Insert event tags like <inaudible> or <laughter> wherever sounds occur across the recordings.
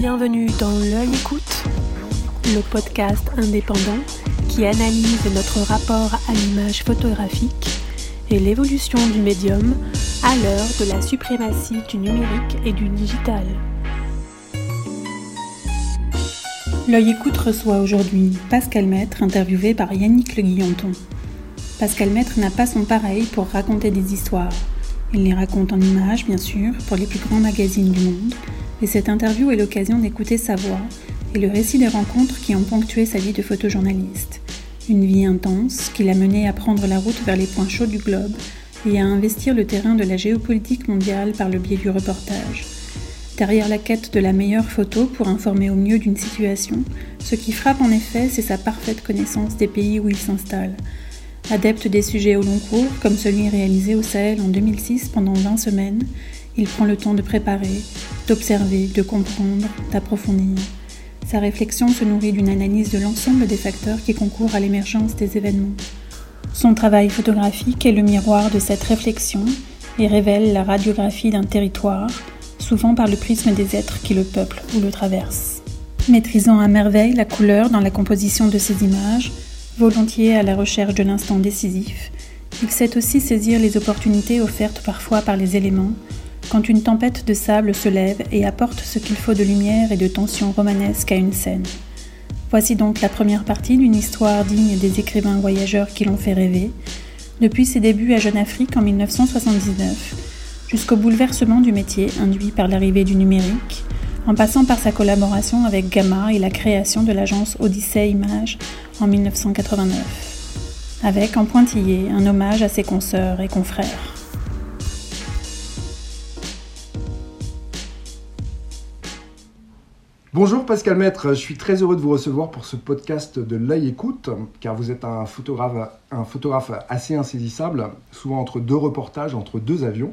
Bienvenue dans L'œil écoute, le podcast indépendant qui analyse notre rapport à l'image photographique et l'évolution du médium à l'heure de la suprématie du numérique et du digital. L'œil écoute reçoit aujourd'hui Pascal Maître, interviewé par Yannick Le Guillanton. Pascal Maître n'a pas son pareil pour raconter des histoires. Il les raconte en images, bien sûr, pour les plus grands magazines du monde, et cette interview est l'occasion d'écouter sa voix et le récit des rencontres qui ont ponctué sa vie de photojournaliste. Une vie intense qui l'a mené à prendre la route vers les points chauds du globe et à investir le terrain de la géopolitique mondiale par le biais du reportage. Derrière la quête de la meilleure photo pour informer au mieux d'une situation, ce qui frappe en effet, c'est sa parfaite connaissance des pays où il s'installe. Adepte des sujets au long cours, comme celui réalisé au Sahel en 2006 pendant 20 semaines, il prend le temps de préparer, d'observer, de comprendre, d'approfondir. Sa réflexion se nourrit d'une analyse de l'ensemble des facteurs qui concourent à l'émergence des événements. Son travail photographique est le miroir de cette réflexion et révèle la radiographie d'un territoire, souvent par le prisme des êtres qui le peuplent ou le traversent. Maîtrisant à merveille la couleur dans la composition de ses images, volontiers à la recherche de l'instant décisif, il sait aussi saisir les opportunités offertes parfois par les éléments, quand une tempête de sable se lève et apporte ce qu'il faut de lumière et de tension romanesque à une scène. Voici donc la première partie d'une histoire digne des écrivains voyageurs qui l'ont fait rêver, depuis ses débuts à Jeune Afrique en 1979, jusqu'au bouleversement du métier induit par l'arrivée du numérique, en passant par sa collaboration avec Gamma et la création de l'agence Odyssey Images en 1989, avec en pointillé un hommage à ses consoeurs et confrères. Bonjour Pascal Maître, je suis très heureux de vous recevoir pour ce podcast de l'œil écoute, car vous êtes un photographe, assez insaisissable, souvent entre deux reportages, entre deux avions.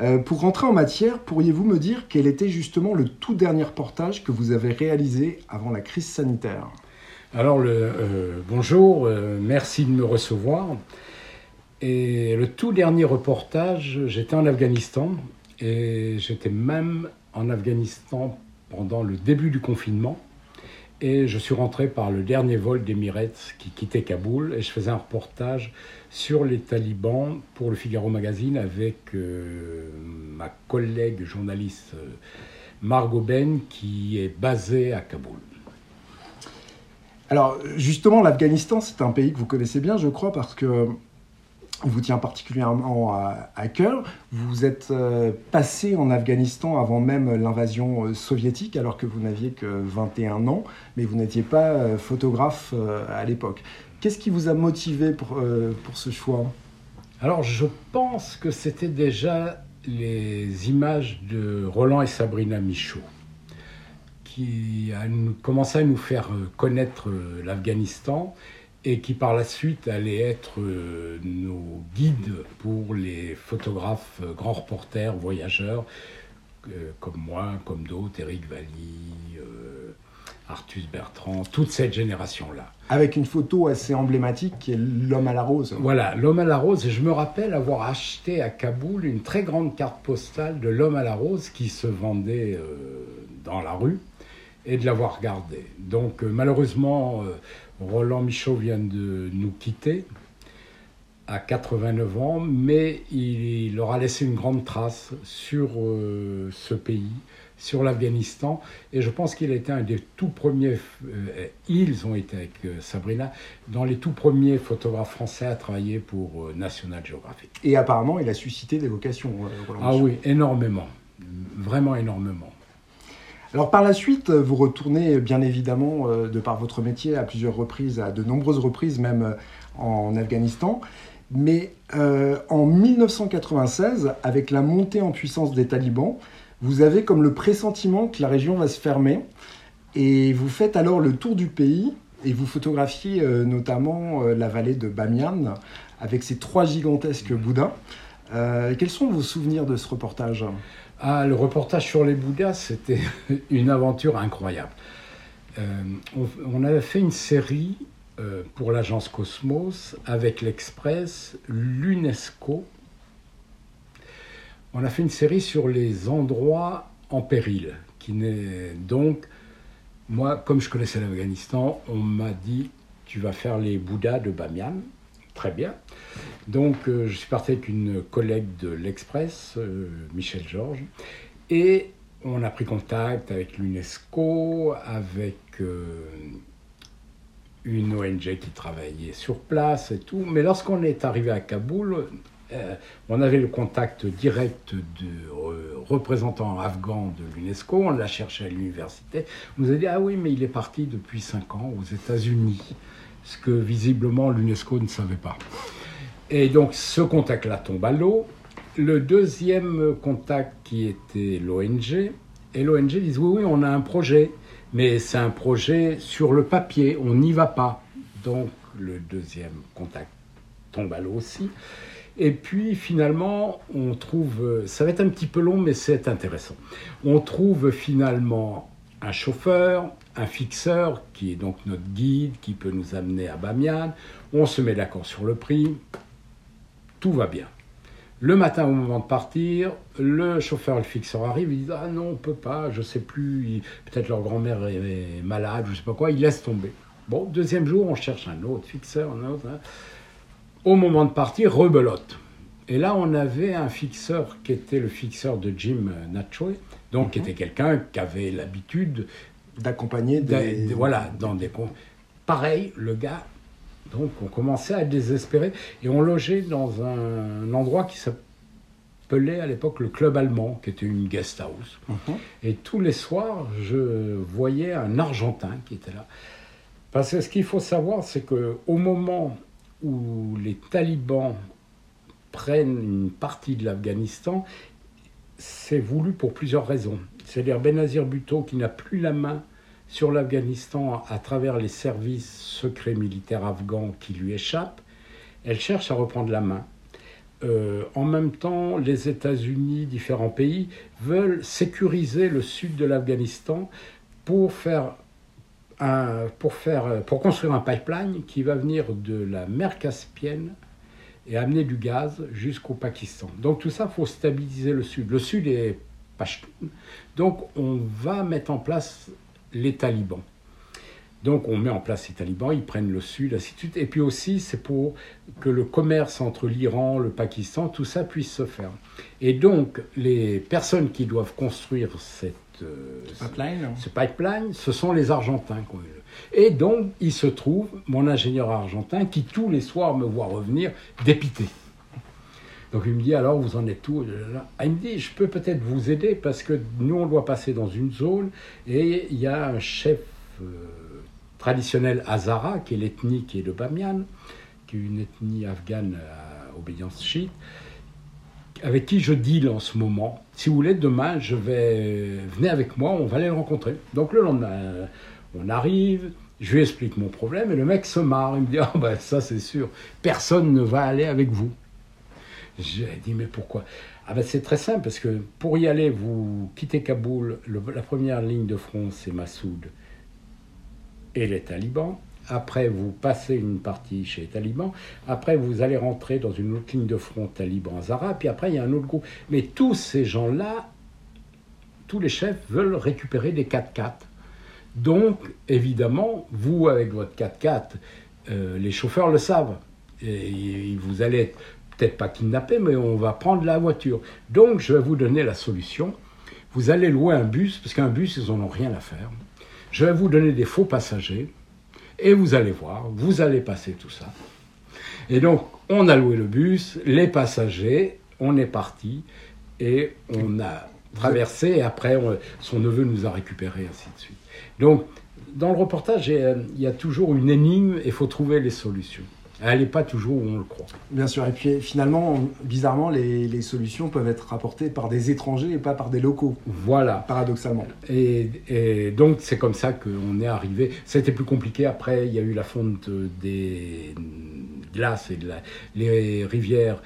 Euh, pour rentrer en matière, pourriez-vous me dire quel était justement le tout dernier reportage que vous avez réalisé avant la crise sanitaire? Alors, euh, bonjour, euh, merci de me recevoir. Et le tout dernier reportage, j'étais en Afghanistan, et j'étais même en Afghanistan pendant le début du confinement. Et je suis rentré par le dernier vol d'Emirates qui quittait Kaboul et je faisais un reportage sur les talibans pour le Figaro Magazine avec euh, ma collègue journaliste euh, Margot Ben qui est basée à Kaboul. Alors justement, l'Afghanistan, c'est un pays que vous connaissez bien, je crois, parce que vous tient particulièrement à, cœur. Vous êtes euh, passé en Afghanistan avant même l'invasion euh, soviétique, alors que vous n'aviez que 21 ans, mais vous n'étiez pas euh, photographe à l'époque. Qu'est-ce qui vous a motivé pour, ce choix? Alors je pense que c'était déjà les images de Roland et Sabrina Michaud qui a commencé à nous faire connaître l'Afghanistan et qui par la suite allait être euh, nos guides pour les photographes, euh, grands reporters, voyageurs, euh, comme moi, comme d'autres, Eric Valli, Artus Bertrand, toute cette génération-là. Avec une photo assez emblématique qui est l'homme à la rose. Voilà, l'homme à la rose. Et je me rappelle avoir acheté à Kaboul une très grande carte postale de l'homme à la rose qui se vendait dans la rue et de l'avoir regardé. Donc malheureusement, Roland Michaud vient de nous quitter à 89 ans, mais il, aura laissé une grande trace sur euh, ce pays, sur l'Afghanistan, et je pense qu'il a été un des tout premiers, euh, ils ont été avec euh, Sabrina, dans les tout premiers photographes français à travailler pour National Geographic. Et apparemment, il a suscité des vocations, Roland Ah oui, énormément, vraiment énormément. Alors par la suite, vous retournez bien évidemment, euh, de par votre métier, à plusieurs reprises, à de nombreuses reprises même euh, en Afghanistan. Mais euh, en 1996, avec la montée en puissance des talibans, vous avez comme le pressentiment que la région va se fermer. Et vous faites alors le tour du pays et vous photographiez notamment la vallée de Bamiyan avec ses trois gigantesques boudins. quels sont vos souvenirs de ce reportage? Ah, le reportage sur les Bouddhas, c'était <laughs> une aventure incroyable. Euh, on, avait fait une série euh, pour l'agence Cosmos avec l'Express, l'UNESCO. On a fait une série sur les endroits en péril qui n'est donc, moi, comme je connaissais l'Afghanistan, on m'a dit tu vas faire les Bouddhas de Bamiyan. Très bien. Donc, euh, je suis parti avec une collègue de l'Express, euh, Michel Georges, et on a pris contact avec l'UNESCO, avec euh, une ONG qui travaillait sur place et tout. Mais lorsqu'on est arrivé à Kaboul, on avait le contact direct de euh, représentants afghans de l'UNESCO, on l'a cherché à l'université. On nous a dit Ah oui, mais il est parti depuis 5 ans aux États-Unis, ce que visiblement l'UNESCO ne savait pas. Et donc ce contact-là tombe à l'eau. Le deuxième contact qui était l'ONG, et l'ONG dit Oui, oui, on a un projet, mais c'est un projet sur le papier, on n'y va pas. Donc le deuxième contact tombe à l'eau aussi. Et puis finalement, on trouve, ça va être un petit peu long, mais c'est intéressant. On trouve finalement un chauffeur, un fixeur, qui est donc notre guide, qui peut nous amener à Bamiyan. On se met d'accord sur le prix. Tout va bien. Le matin, au moment de partir, le chauffeur, le fixeur arrive, il dit Ah non, on peut pas, je sais plus, peut-être leur grand-mère est malade, je sais pas quoi, il laisse tomber. Bon, deuxième jour, on cherche un autre fixeur, un autre. Hein au moment de partir, rebelote. Et là, on avait un fixeur qui était le fixeur de Jim Natchoy, donc qui mhm. était quelqu'un qui avait l'habitude d'accompagner des... Voilà, dans des... Pareil, le gars, donc on commençait à désespérer, et on logeait dans un endroit qui s'appelait à l'époque le Club Allemand, qui était une guest house. Mhm. Et tous les soirs, je voyais un Argentin qui était là. Parce que ce qu'il faut savoir, c'est qu'au moment où les talibans prennent une partie de l'Afghanistan, c'est voulu pour plusieurs raisons. C'est-à-dire Benazir Bhutto qui n'a plus la main sur l'Afghanistan à travers les services secrets militaires afghans qui lui échappent, elle cherche à reprendre la main. Euh, en même temps, les États-Unis, différents pays, veulent sécuriser le sud de l'Afghanistan pour pour, faire, pour construire un pipeline qui va venir de la mer Caspienne et amener du gaz jusqu'au Pakistan. Donc tout ça, faut stabiliser le sud. Le sud est. Donc on va mettre en place les talibans. Donc on met en place les talibans, ils prennent le sud, ainsi de suite. Et puis aussi, c'est pour que le commerce entre l'Iran, le Pakistan, tout ça puisse se faire. Et donc les personnes qui doivent construire cette euh, pipeline. ce pipeline, ce sont les Argentins. Et donc, il se trouve mon ingénieur argentin qui tous les soirs me voit revenir dépité. Donc il me dit alors vous en êtes où? Ah, Il me dit je peux peut-être vous aider parce que nous on doit passer dans une zone et il y a un chef euh, traditionnel Hazara qui est l'ethnie qui est de Bamiyan, qui est une ethnie afghane à obédience chiite, avec qui je deal en ce moment. Si vous voulez, demain, je vais. Venez avec moi, on va aller le rencontrer. Donc le lendemain, on arrive, je lui explique mon problème, et le mec se marre. Il me dit <laughs> Ah, ben ça, c'est sûr, personne ne va aller avec vous. J'ai dit Mais pourquoi? Ah, ben c'est très simple, parce que pour y aller, vous quittez Kaboul, la première ligne de front, c'est Massoud et les talibans. Après, vous passez une partie chez les talibans. Après, vous allez rentrer dans une autre ligne de front taliban Zara. Puis après, il y a un autre groupe. Mais tous ces gens-là, tous les chefs veulent récupérer des 4x4. Donc, évidemment, vous, avec votre 4x4, euh, les chauffeurs le savent. Et vous allez peut-être pas kidnapper, mais on va prendre la voiture. Donc, je vais vous donner la solution. Vous allez louer un bus, parce qu'un bus, ils n'en ont rien à faire. Je vais vous donner des faux passagers. Et vous allez voir, vous allez passer tout ça. Et donc, on a loué le bus, les passagers, on est parti et on a traversé. Et après, son neveu nous a récupérés, ainsi de suite. Donc, dans le reportage, il y a toujours une énigme et il faut trouver les solutions. Elle n'est pas toujours où on le croit. Bien sûr. Et puis finalement, bizarrement, les, solutions peuvent être apportées par des étrangers et pas par des locaux. Voilà. Paradoxalement. Et, donc, c'est comme ça qu'on est arrivé. Été plus compliqué. Après, il y a eu la fonte des glaces et de la, les rivières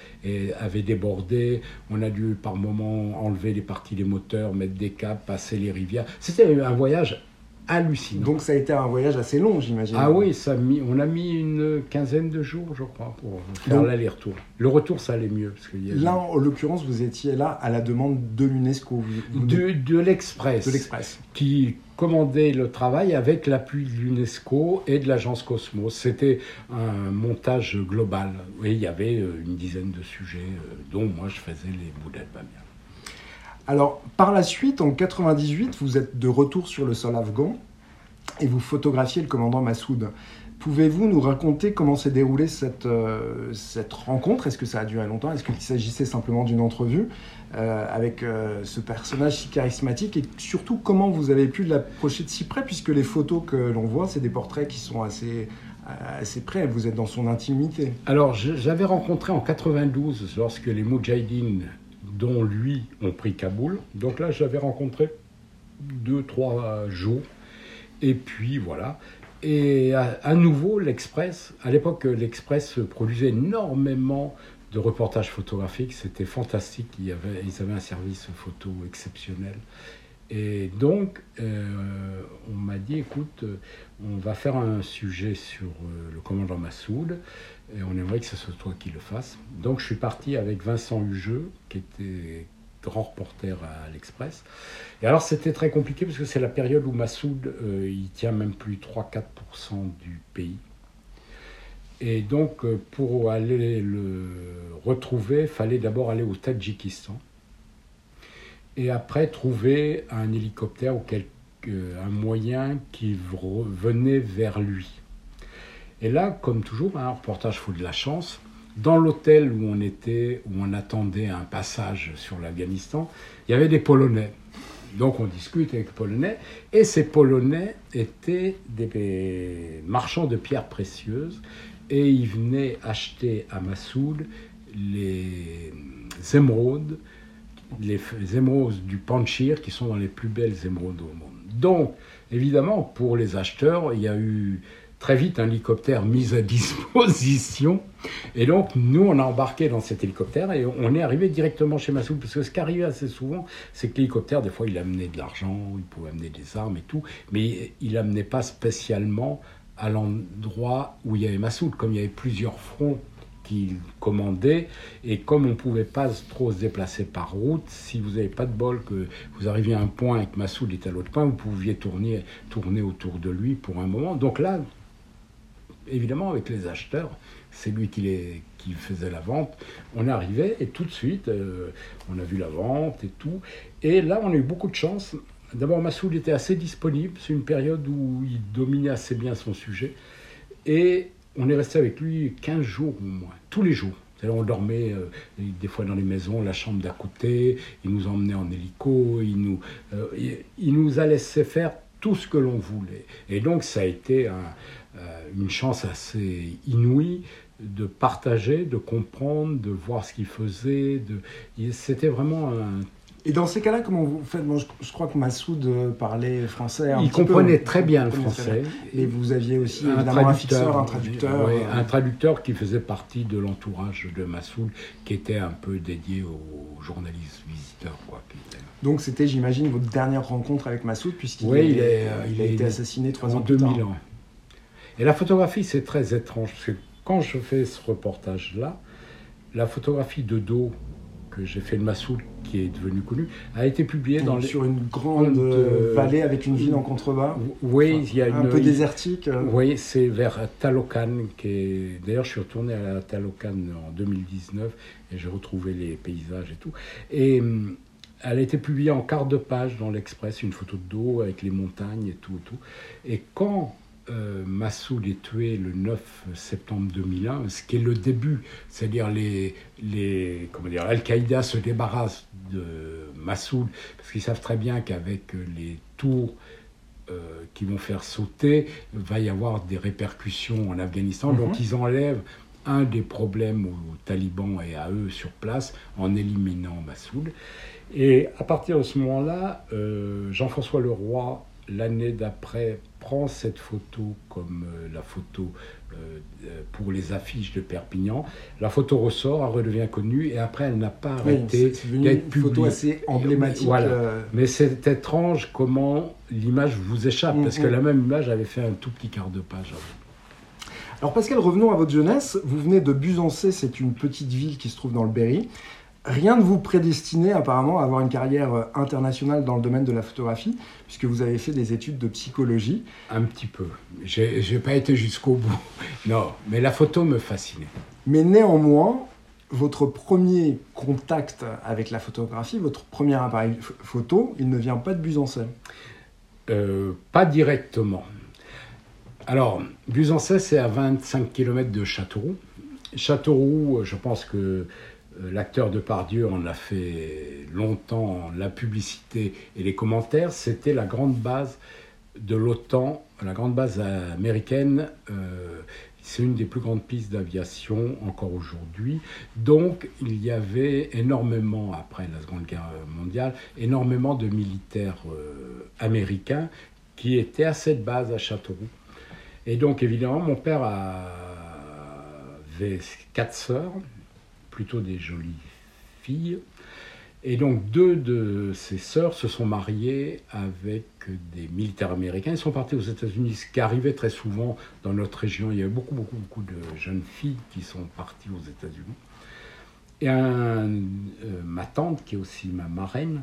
avaient débordé. On a dû par moments enlever les parties des moteurs, mettre des câbles, passer les rivières. C'était un voyage hallucinant. Donc ça a été un voyage assez long, j'imagine. Ah oui, ça a mis, on a mis une quinzaine de jours, je crois, pour faire l'aller-retour. Le retour, ça allait mieux. Parce y a là, en l'occurrence, vous étiez là à la demande de l'UNESCO. De, de l'Express. De l'Express. Qui commandait le travail avec l'appui de l'UNESCO et de l'agence Cosmos. C'était un montage global. Et il y avait euh, une dizaine de sujets, euh, dont moi je faisais les boulettes Bamia. Alors, par la suite, en 98, vous êtes de retour sur le sol afghan et vous photographiez le commandant Massoud. Pouvez-vous nous raconter comment s'est déroulée cette, euh, cette rencontre? Est-ce que ça a duré longtemps? Est-ce qu'il s'agissait simplement d'une entrevue euh, avec euh, ce personnage si charismatique? Et surtout, comment vous avez pu l'approcher de si près? Puisque les photos que l'on voit, c'est des portraits qui sont assez, assez près. Vous êtes dans son intimité. Alors, j'avais rencontré en 92, lorsque les Moudjahidines dont lui ont pris Kaboul. Donc là, j'avais rencontré deux, trois jours. Et puis voilà. Et à, nouveau, l'Express, à l'époque, l'Express produisait énormément de reportages photographiques. C'était fantastique. Ils avaient, ils avaient un service photo exceptionnel. Et donc, euh, on m'a dit, écoute, on va faire un sujet sur euh, le commandant Massoud, et on aimerait que ce soit toi qui le fasses. Donc, je suis parti avec Vincent Hugeux, qui était grand reporter à l'Express. Et alors, c'était très compliqué, parce que c'est la période où Massoud, euh, il tient même plus 3-4% du pays. Et donc, pour aller le retrouver, fallait d'abord aller au Tadjikistan et après trouver un hélicoptère ou quelque, un moyen qui venait vers lui. Et là, comme toujours, un reportage faut de la chance. Dans l'hôtel où on était, où on attendait un passage sur l'Afghanistan, il y avait des Polonais. Donc on discute avec les Polonais, et ces Polonais étaient des marchands de pierres précieuses, et ils venaient acheter à Massoud les émeraudes les, émeraudes du Panchir, qui sont dans les plus belles émeraudes au monde. Donc, évidemment, pour les acheteurs, il y a eu très vite un hélicoptère mis à disposition. Et donc, nous, on a embarqué dans cet hélicoptère et on est arrivé directement chez Massoud. Parce que ce qui arrivait assez souvent, c'est que l'hélicoptère, des fois, il amenait de l'argent, il pouvait amener des armes et tout, mais il n'amenait pas spécialement à l'endroit où il y avait Massoud. Comme il y avait plusieurs fronts qu'il commandait. Et comme on ne pouvait pas trop se déplacer par route, si vous n'avez pas de bol, que vous arriviez à un point et que Massoud est à l'autre point, vous pouviez tourner, tourner autour de lui pour un moment. Donc là, évidemment, avec les acheteurs, c'est lui qui, faisait la vente. On arrivait et tout de suite, euh, on a vu la vente et tout. Et là, on a eu beaucoup de chance. D'abord, Massoud était assez disponible. C'est une période où il dominait assez bien son sujet. Et on est resté avec lui 15 jours au moins, tous les jours. On dormait euh, des fois dans les maisons, la chambre d'à côté, il nous emmenait en hélico, il nous, euh, il, nous a laissé faire tout ce que l'on voulait. Et donc ça a été euh, une chance assez inouïe de partager, de comprendre, de voir ce qu'il faisait. De... C'était vraiment un et dans ces cas-là, comment vous faites? Je, crois que Massoud euh, parlait français. il comprenait très bien le français. Et vous aviez aussi un évidemment un fixeur, un traducteur. Oui, un traducteur qui faisait partie de l'entourage de Massoud, qui était un peu dédié aux journalistes visiteurs. Quoi, Donc c'était, j'imagine, votre dernière rencontre avec Massoud, puisqu'il il, euh, il a été assassiné trois ans plus 2000 ans. Et la photographie, c'est très étrange, parce que quand je fais ce reportage-là, la photographie de dos que j'ai fait de Massoud, qui est devenu connu, a été publié dans sur une grande euh, vallée avec une ville en contrebas. Oui, il y a un peu désertique. Euh. Oui, c'est vers Talocan, qui est. D'ailleurs, je suis retourné à Talocan en 2019 et j'ai retrouvé les paysages et tout. Et hum, elle a été publiée en quart de page dans l'Express, une photo de dos avec les montagnes et tout et tout. Et quand euh, Massoud est tué le 9 septembre 2001, ce qui est le début, c'est-à-dire les, les comment dire, Al-Qaïda se débarrasse de Massoud parce qu'ils savent très bien qu'avec les tours euh, qui vont faire sauter, va y avoir des répercussions en Afghanistan. Donc mhm. ils enlèvent un des problèmes aux talibans et à eux sur place en éliminant Massoud. Et à partir de ce moment-là, euh, Jean-François Leroy l'année d'après, prend cette photo comme euh, la photo pour les affiches de Perpignan. La photo ressort, elle redevient connue et après elle n'a pas arrêté d'être publiée. Une photo assez emblématique. Mais c'est étrange comment l'image vous échappe parce que mm, mm. la même image avait fait un tout petit quart de page. Alors Pascal, revenons à votre jeunesse. Vous venez de Buzancé, c'est une petite ville qui se trouve dans le Berry. Rien ne vous prédestinait apparemment à avoir une carrière euh, internationale dans le domaine de la photographie, puisque vous avez fait des études de psychologie. Un petit peu. Je n'ai pas été jusqu'au bout. <laughs> Non, mais la photo me fascinait. Mais néanmoins, votre premier contact avec la photographie, votre premier appareil photo, il ne vient pas de Buzancé euh, Pas directement. Alors, Buzancais, c'est à 25 km de Châteauroux. Châteauroux, je pense que euh, l'acteur de Pardieu en a fait longtemps la publicité et les commentaires. C'était la grande base de l'OTAN, la grande base américaine. Euh, c'est une des plus grandes pistes d'aviation encore aujourd'hui. Donc il y avait énormément, après la Seconde Guerre mondiale, énormément de militaires euh, américains qui étaient à cette base à Châteauroux. Et donc, évidemment, mon père avait quatre sœurs, plutôt des jolies filles. Et donc, deux de ses sœurs se sont mariées avec des militaires américains. Ils sont partis aux États-Unis, ce qui arrivait très souvent dans notre région. Il y avait beaucoup, beaucoup, beaucoup de jeunes filles qui sont parties aux États-Unis. Et euh, ma tante, qui est aussi ma marraine,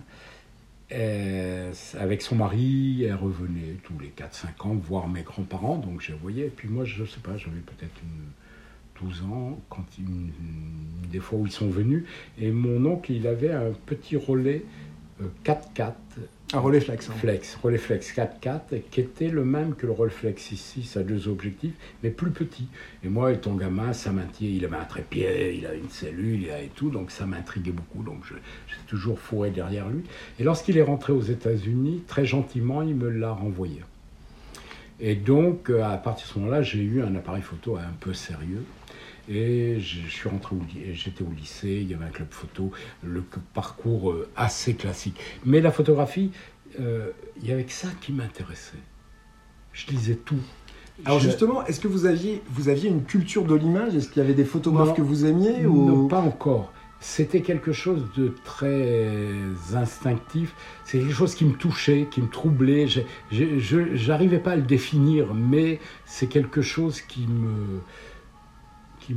euh, avec son mari, elle revenait tous les 4-5 ans voir mes grands-parents, donc je voyais. Et puis moi, je ne sais pas, j'avais peut-être 12 ans, quand des fois où ils sont venus. Et mon oncle, il avait un petit relais 4x4 un relais flex. Hein. Flex, relais flex 4x4, qui était le même que le relais flex ici, ça a deux objectifs, mais plus petit. Et moi, étant gamin, ça m'intriguait. Il avait un trépied, il a une cellule, il a et tout, donc ça m'intriguait beaucoup. Donc j'ai toujours fourré derrière lui. Et lorsqu'il est rentré aux États-Unis, très gentiment, il me l'a renvoyé. Et donc, à partir de ce moment-là, j'ai eu un appareil photo un peu sérieux. Et je suis rentré j'étais au lycée, il y avait un club photo, le parcours euh, assez classique. Mais la photographie, euh, il y avait que ça qui m'intéressait. Je lisais tout. Alors justement, est-ce que vous aviez, vous aviez une culture de l'image? Est-ce qu'il y avait des photographes que vous aimiez ou... pas encore. C'était quelque chose de très instinctif. C'est quelque chose qui me touchait, qui me troublait. Je n'arrivais pas à le définir, mais c'est quelque chose qui me qui,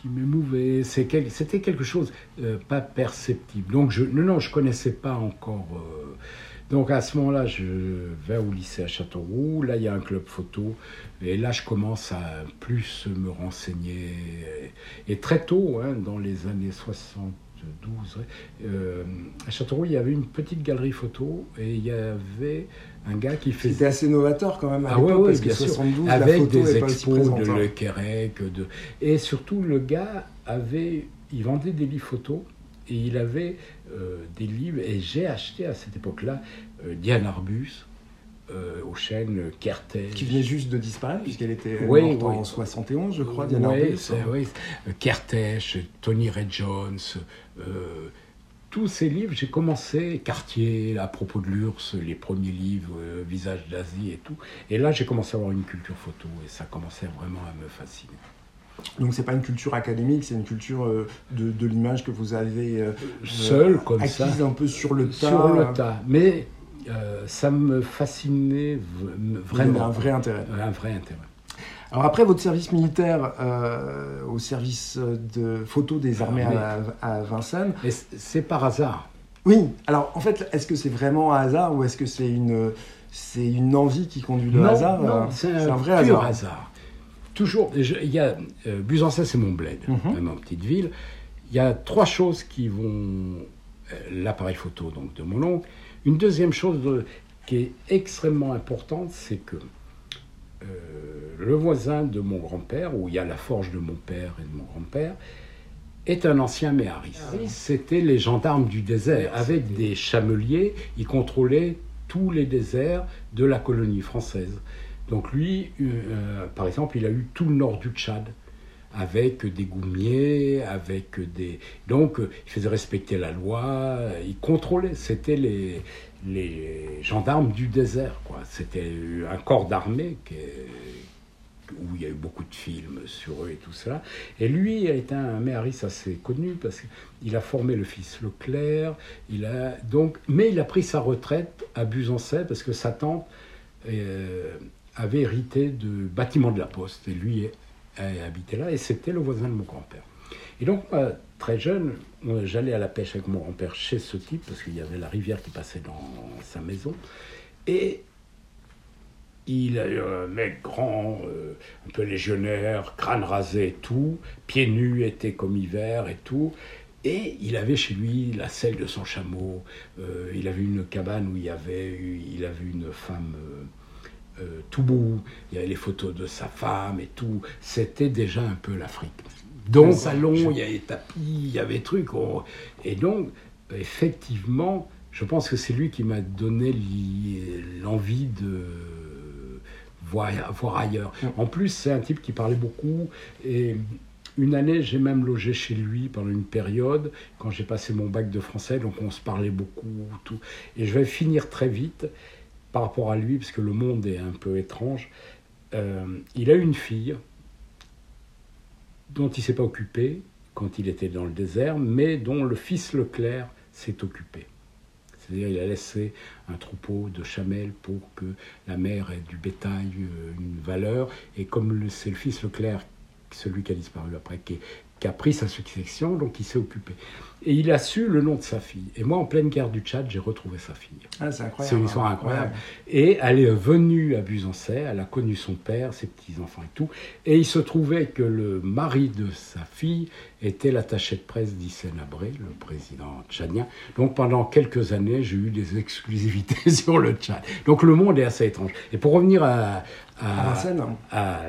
qui m'émouvait. C'était quelque chose euh, pas perceptible. Donc, je, non, je connaissais pas encore. Euh, donc, à ce moment-là, je vais au lycée à Châteauroux. Là, il y a un club photo. Et là, je commence à plus me renseigner. Et, très tôt, hein, dans les années 60, 12. Euh, à Châteauroux, il y avait une petite galerie photo et il y avait un gars qui faisait. C'était assez novateur quand même à ah l'époque, parce que 72, avec des expos de Le Quérec, de... et surtout le gars avait, il vendait des livres photos et il avait euh, des livres et j'ai acheté à cette époque-là euh, Diane Arbus. Euh, aux chaînes Kertész. Qui venait juste de disparaître, puisqu'elle était morte en 71, je crois, Diane Arbus. Oui, Kertész, Tony Ray Jones, tous ces livres, j'ai commencé, Cartier, à propos de l'URSS, les premiers livres, euh, Visage d'Asie et tout. Et là, j'ai commencé à avoir une culture photo et ça commençait vraiment à me fasciner. Donc c'est pas une culture académique, c'est une culture euh, de, de l'image que vous avez euh, seul comme acquise ça, un peu sur le tas. Sur le tas, mais ça me fascinait vraiment. Un vrai intérêt. Un vrai intérêt. Alors après votre service militaire euh, au service de photo des armées à, Vincennes. c'est par hasard. Oui, alors en fait, est-ce que c'est vraiment un hasard ou est-ce que c'est une, c'est une envie qui conduit le hasard Non, c'est un, vrai hasard. Toujours, il y a, euh, c'est mon bled, mm ma petite ville. Il y a trois choses qui vont. Euh, l'appareil photo donc de mon oncle. Une deuxième chose qui est extrêmement importante, c'est que euh, le voisin de mon grand-père, où il y a la forge de mon père et de mon grand-père, est un ancien méhariste. Ah C'était les gendarmes du désert. Avec des chameliers, il contrôlait tous les déserts de la colonie française. Donc lui, euh, par exemple, il a eu tout le nord du Tchad avec des goumiers, avec des... Donc, il faisait respecter la loi, il contrôlait, c'était les, gendarmes du désert, quoi. C'était un corps d'armée où il y a eu beaucoup de films sur eux et tout cela. Et lui a été un méhariste assez connu parce qu'il a formé le fils Leclerc, il a donc, mais il a pris sa retraite à Busancais parce que sa tante euh, avait hérité de bâtiments de la Poste et lui habitait là et c'était le voisin de mon grand-père. Et donc, très jeune, j'allais à la pêche avec mon grand-père chez ce type, parce qu'il y avait la rivière qui passait dans sa maison. Et il a un mec grand, euh, un peu légionnaire, crâne rasé et tout, pieds nus, était comme hiver et tout. Et il avait chez lui la selle de son chameau. Euh, il avait une cabane où il y avait, il avait une femme euh, tout beau. Il y avait les photos de sa femme et tout. C'était déjà un peu l'Afrique. Dans le salon, il y avait tapis, il y avait trucs. Et donc, effectivement, je pense que c'est lui qui m'a donné l'envie de voir, voir ailleurs. En plus, c'est un type qui parlait beaucoup. Et une année, j'ai même logé chez lui pendant une période, quand j'ai passé mon bac de français, donc on se parlait beaucoup. Tout. Et je vais finir très vite par rapport à lui, parce que le monde est un peu étrange. Euh, il a une fille dont il s'est pas occupé quand il était dans le désert, mais dont le fils Leclerc s'est occupé. C'est-à-dire il a laissé un troupeau de chamelles pour que la mère ait du bétail, euh, une valeur, et comme c'est le fils Leclerc, celui qui a disparu après, qui a pris sa succession, donc il s'est occupé. Et il a su le nom de sa fille. Et moi, en pleine guerre du Tchad, j'ai retrouvé sa fille. Ah, c'est incroyable. C'est une histoire incroyable. Et elle est venue à Busancais, elle a connu son père, ses petits-enfants et tout. Et il se trouvait que le mari de sa fille était l'attaché de presse d'Hissène Abré, le président tchadien. Donc pendant quelques années, j'ai eu des exclusivités <laughs> sur le Tchad. Donc le monde est assez étrange. Et pour revenir à, à,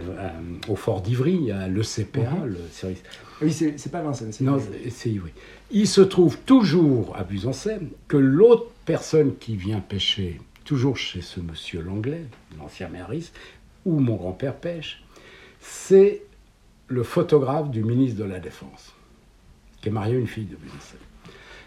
au fort d'Ivry, à l'ECPA, mm le service oui, c'est pas Vincennes. Non, c'est Ivry. Il se trouve toujours à Busancais que l'autre personne qui vient pêcher, toujours chez ce monsieur Langlais, l'ancien mairiste, où mon grand-père pêche, c'est le photographe du ministre de la Défense, qui est marié à une fille de Busancais.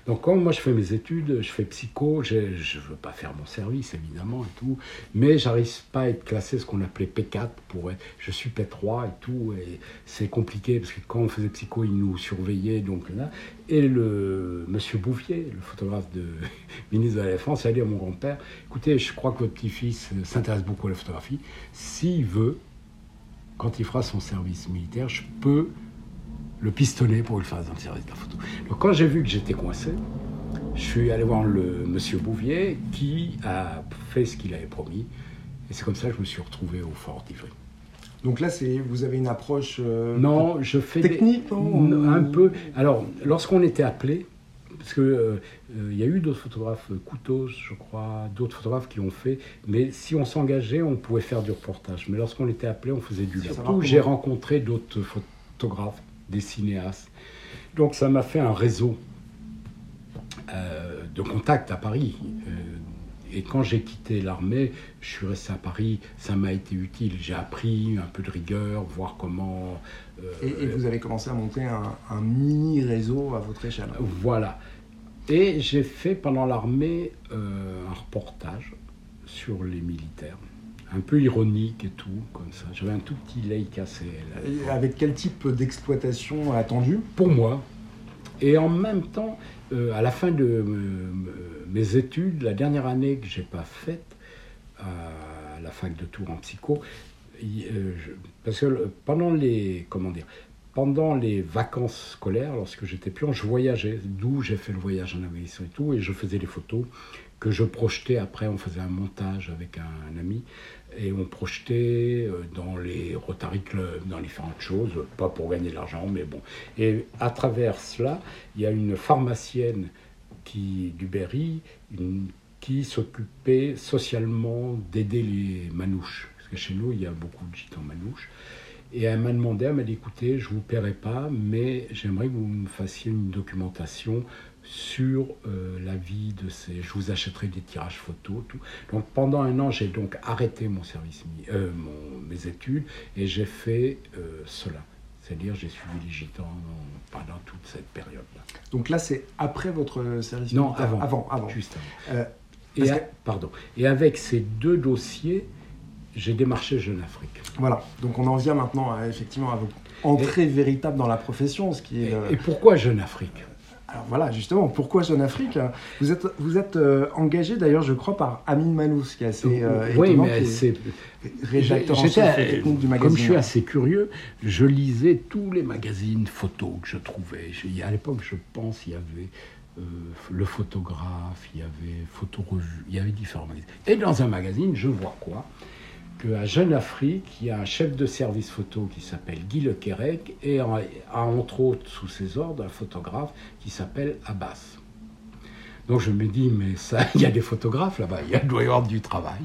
Donc quand moi je fais mes études, je fais psycho, je ne veux pas faire mon service évidemment et tout, mais j'arrive pas à être classé ce qu'on appelait P4 pour être, je suis P3 et tout, et c'est compliqué parce que quand on faisait psycho, ils nous surveillaient donc là, et le monsieur Bouvier, le photographe de <laughs> ministre de la Défense, a dit à mon grand-père, écoutez, je crois que votre petit-fils s'intéresse beaucoup à la photographie, s'il veut, quand il fera son service militaire, je peux le pistonner pour le faire dans le service de la photo. Donc quand j'ai vu que j'étais coincé, je suis allé voir le monsieur Bouvier qui a fait ce qu'il avait promis. Et c'est comme ça que je me suis retrouvé au fort d'Ivry. Donc là, c'est vous avez une approche euh, non, je fais technique un peu. Alors, lorsqu'on était appelé, parce que euh, il y a eu d'autres photographes, Couteau, je crois, d'autres photographes qui ont fait, mais si on s'engageait, on pouvait faire du reportage. Mais lorsqu'on était appelé, on faisait du. Surtout, j'ai rencontré d'autres photographes des cinéastes. Donc ça m'a fait un réseau euh, de contacts à Paris. Euh, et quand j'ai quitté l'armée, je suis resté à Paris, ça m'a été utile. J'ai appris un peu de rigueur, voir comment... Euh, et, vous avez commencé à monter un, un mini réseau à votre échelle. Voilà. Et j'ai fait pendant l'armée un reportage sur les militaires un peu ironique et tout, comme ça. J'avais un tout petit Leica CL. avec quel type d'exploitation attendu? Pour moi. Et en même temps, euh, à la fin de euh, mes études, la dernière année que j'ai pas faite, à la fac de Tours en psycho, euh, parce que pendant les, comment dire, pendant les vacances scolaires, lorsque j'étais plus je voyageais, d'où j'ai fait le voyage en Afghanistan et tout, et je faisais des photos que je projetais après, on faisait un montage avec un ami et on projetait euh, dans les Rotary Club, dans différentes choses, pas pour gagner de l'argent, mais bon. Et à travers cela, il y a une pharmacienne qui, du Berry qui s'occupait socialement d'aider les manouches. Parce que chez nous, il y a beaucoup de gitans manouches. Et elle m'a demandé, elle m'a dit, écoutez, je ne vous paierai pas, mais j'aimerais que vous me fassiez une documentation sur euh, la vie de ces. Je vous achèterai des tirages photos, tout. Donc pendant un an, j'ai donc arrêté mon service, euh, mes études, et j'ai fait euh, cela. C'est-à-dire, j'ai suivi les gitans pendant toute cette période-là. Donc là, c'est après votre service Non, avant. Avant, avant. Juste avant. et pardon. Et avec ces deux dossiers, j'ai démarché Jeune Afrique. Voilà, donc on en vient maintenant effectivement à votre entrée véritable dans la profession, ce qui est... Et, le- et pourquoi Jeune Afrique? Alors voilà, justement, pourquoi Jeune Afrique Vous êtes, vous êtes euh, engagé d'ailleurs, je crois, par Amine Malous, qui est assez euh, Oui, étonnant, mais c'est rédacteur en J'étais, chef technique du magazine. Comme je suis assez curieux, je lisais tous les magazines photos que je trouvais. Je- à l'époque, je pense, il y avait euh, le photographe, il y avait photo revue, il y avait différents magazines. Et dans un magazine, je vois quoi? Qu'à Jeune Afrique, il y a un chef de service photo qui s'appelle Guy Le Quérec et a, entre autres sous ses ordres un photographe qui s'appelle Abbas. Donc je me dis, mais ça, <laughs> il y a des photographes là-bas, il y a- doit y avoir du travail.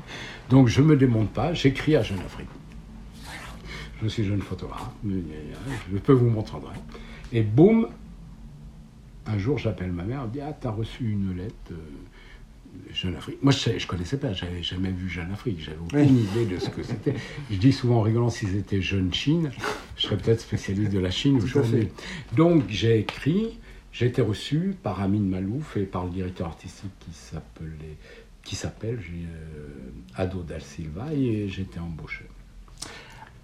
Donc je me démonte pas, j'écris à Jeune Afrique. Je suis jeune photographe, je peux vous montrer. Et boum, un jour j'appelle ma mère, elle me dit, ah, t'as reçu une lettre euh, Jeune Afrique. Moi je ne connaissais pas, j'avais jamais vu Jeune Afrique, j'avais aucune Oui. idée de ce que c'était. Je dis souvent en rigolant, si c'était Jeune Chine, je serais peut-être spécialiste de la Chine aujourd'hui. Donc j'ai écrit, j'ai été reçu par Amine Malouf et par le directeur artistique qui s'appelait, qui s'appelle euh, Ado Dal Silva et j'ai été embauché.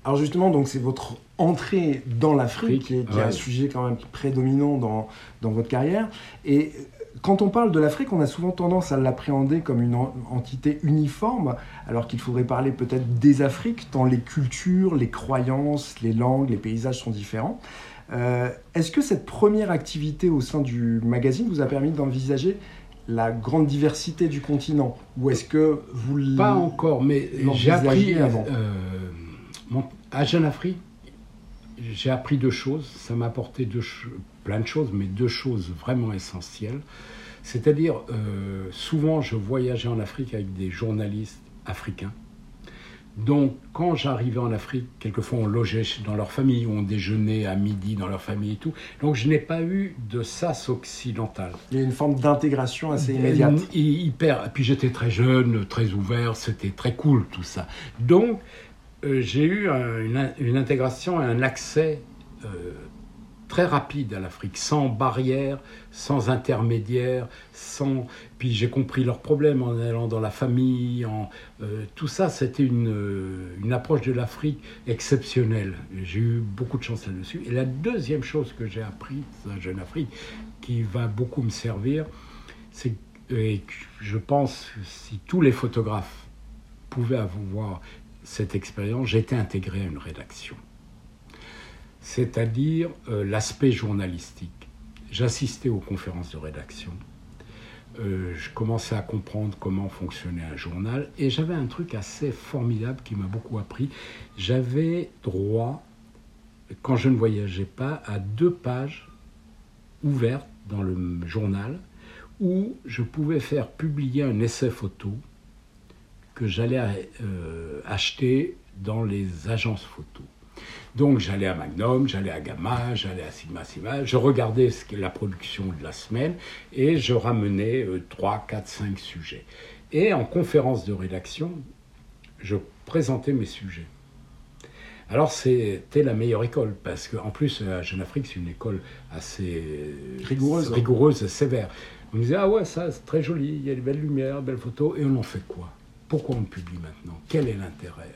Alors justement, donc c'est votre entrée dans l'Afrique Afrique, qui est, qui est ouais. un sujet quand même prédominant dans, dans votre carrière. Et quand on parle de l'Afrique, on a souvent tendance à l'appréhender comme une en- entité uniforme, alors qu'il faudrait parler peut-être des Afriques, tant les cultures, les croyances, les langues, les paysages sont différents. Euh, Est-ce que cette première activité au sein du magazine vous a permis d'envisager la grande diversité du continent? Ou est-ce que vous l- Pas encore, mais j'ai appris avant? euh, mon- à Jeune Afrique. J'ai appris deux choses. Ça m'a apporté deux plein de choses, mais deux choses vraiment essentielles. C'est-à-dire, euh, souvent, je voyageais en Afrique avec des journalistes africains. Donc, quand j'arrivais en Afrique, quelquefois on logeait dans leur famille, on déjeunait à midi dans leur famille et tout. Donc, je n'ai pas eu de sas occidental. Il y a une forme d'intégration assez immédiate hy- Hyper. Et puis j'étais très jeune, très ouvert, c'était très cool tout ça. Donc euh, j'ai eu un- une, in- une intégration et un accès euh, très rapide à l'Afrique, sans barrière, sans intermédiaire, sans. Puis j'ai compris leurs problèmes en allant dans la famille. En... euh, tout ça, c'était une, euh, une approche de l'Afrique exceptionnelle. J'ai eu beaucoup de chance là-dessus. Et la deuxième chose que j'ai appris à Jeune Afrique, qui va beaucoup me servir, c'est et je pense si tous les photographes pouvaient avoir cette expérience, j'étais intégré à une rédaction. C'est-à-dire euh, l'aspect journalistique. J'assistais aux conférences de rédaction. Euh, je commençais à comprendre comment fonctionnait un journal et j'avais un truc assez formidable qui m'a beaucoup appris. J'avais droit, quand je ne voyageais pas, à deux pages ouvertes dans le journal où je pouvais faire publier un essai photo que j'allais euh, acheter dans les agences photo. Donc j'allais à Magnum, j'allais à Gamma, j'allais à Sigma Sigma, je regardais ce la production de la semaine et je ramenais euh, 3, 4, 5 sujets. Et en conférence de rédaction, je présentais mes sujets. Alors c'était la meilleure école parce qu'en plus à Jeune Afrique c'est une école assez Rigoureuse. rigoureuse et sévère. On me disait ah ouais ça c'est très joli, il y a des belles lumières, belles photos et on en fait quoi? Pourquoi on publie maintenant? Quel est l'intérêt?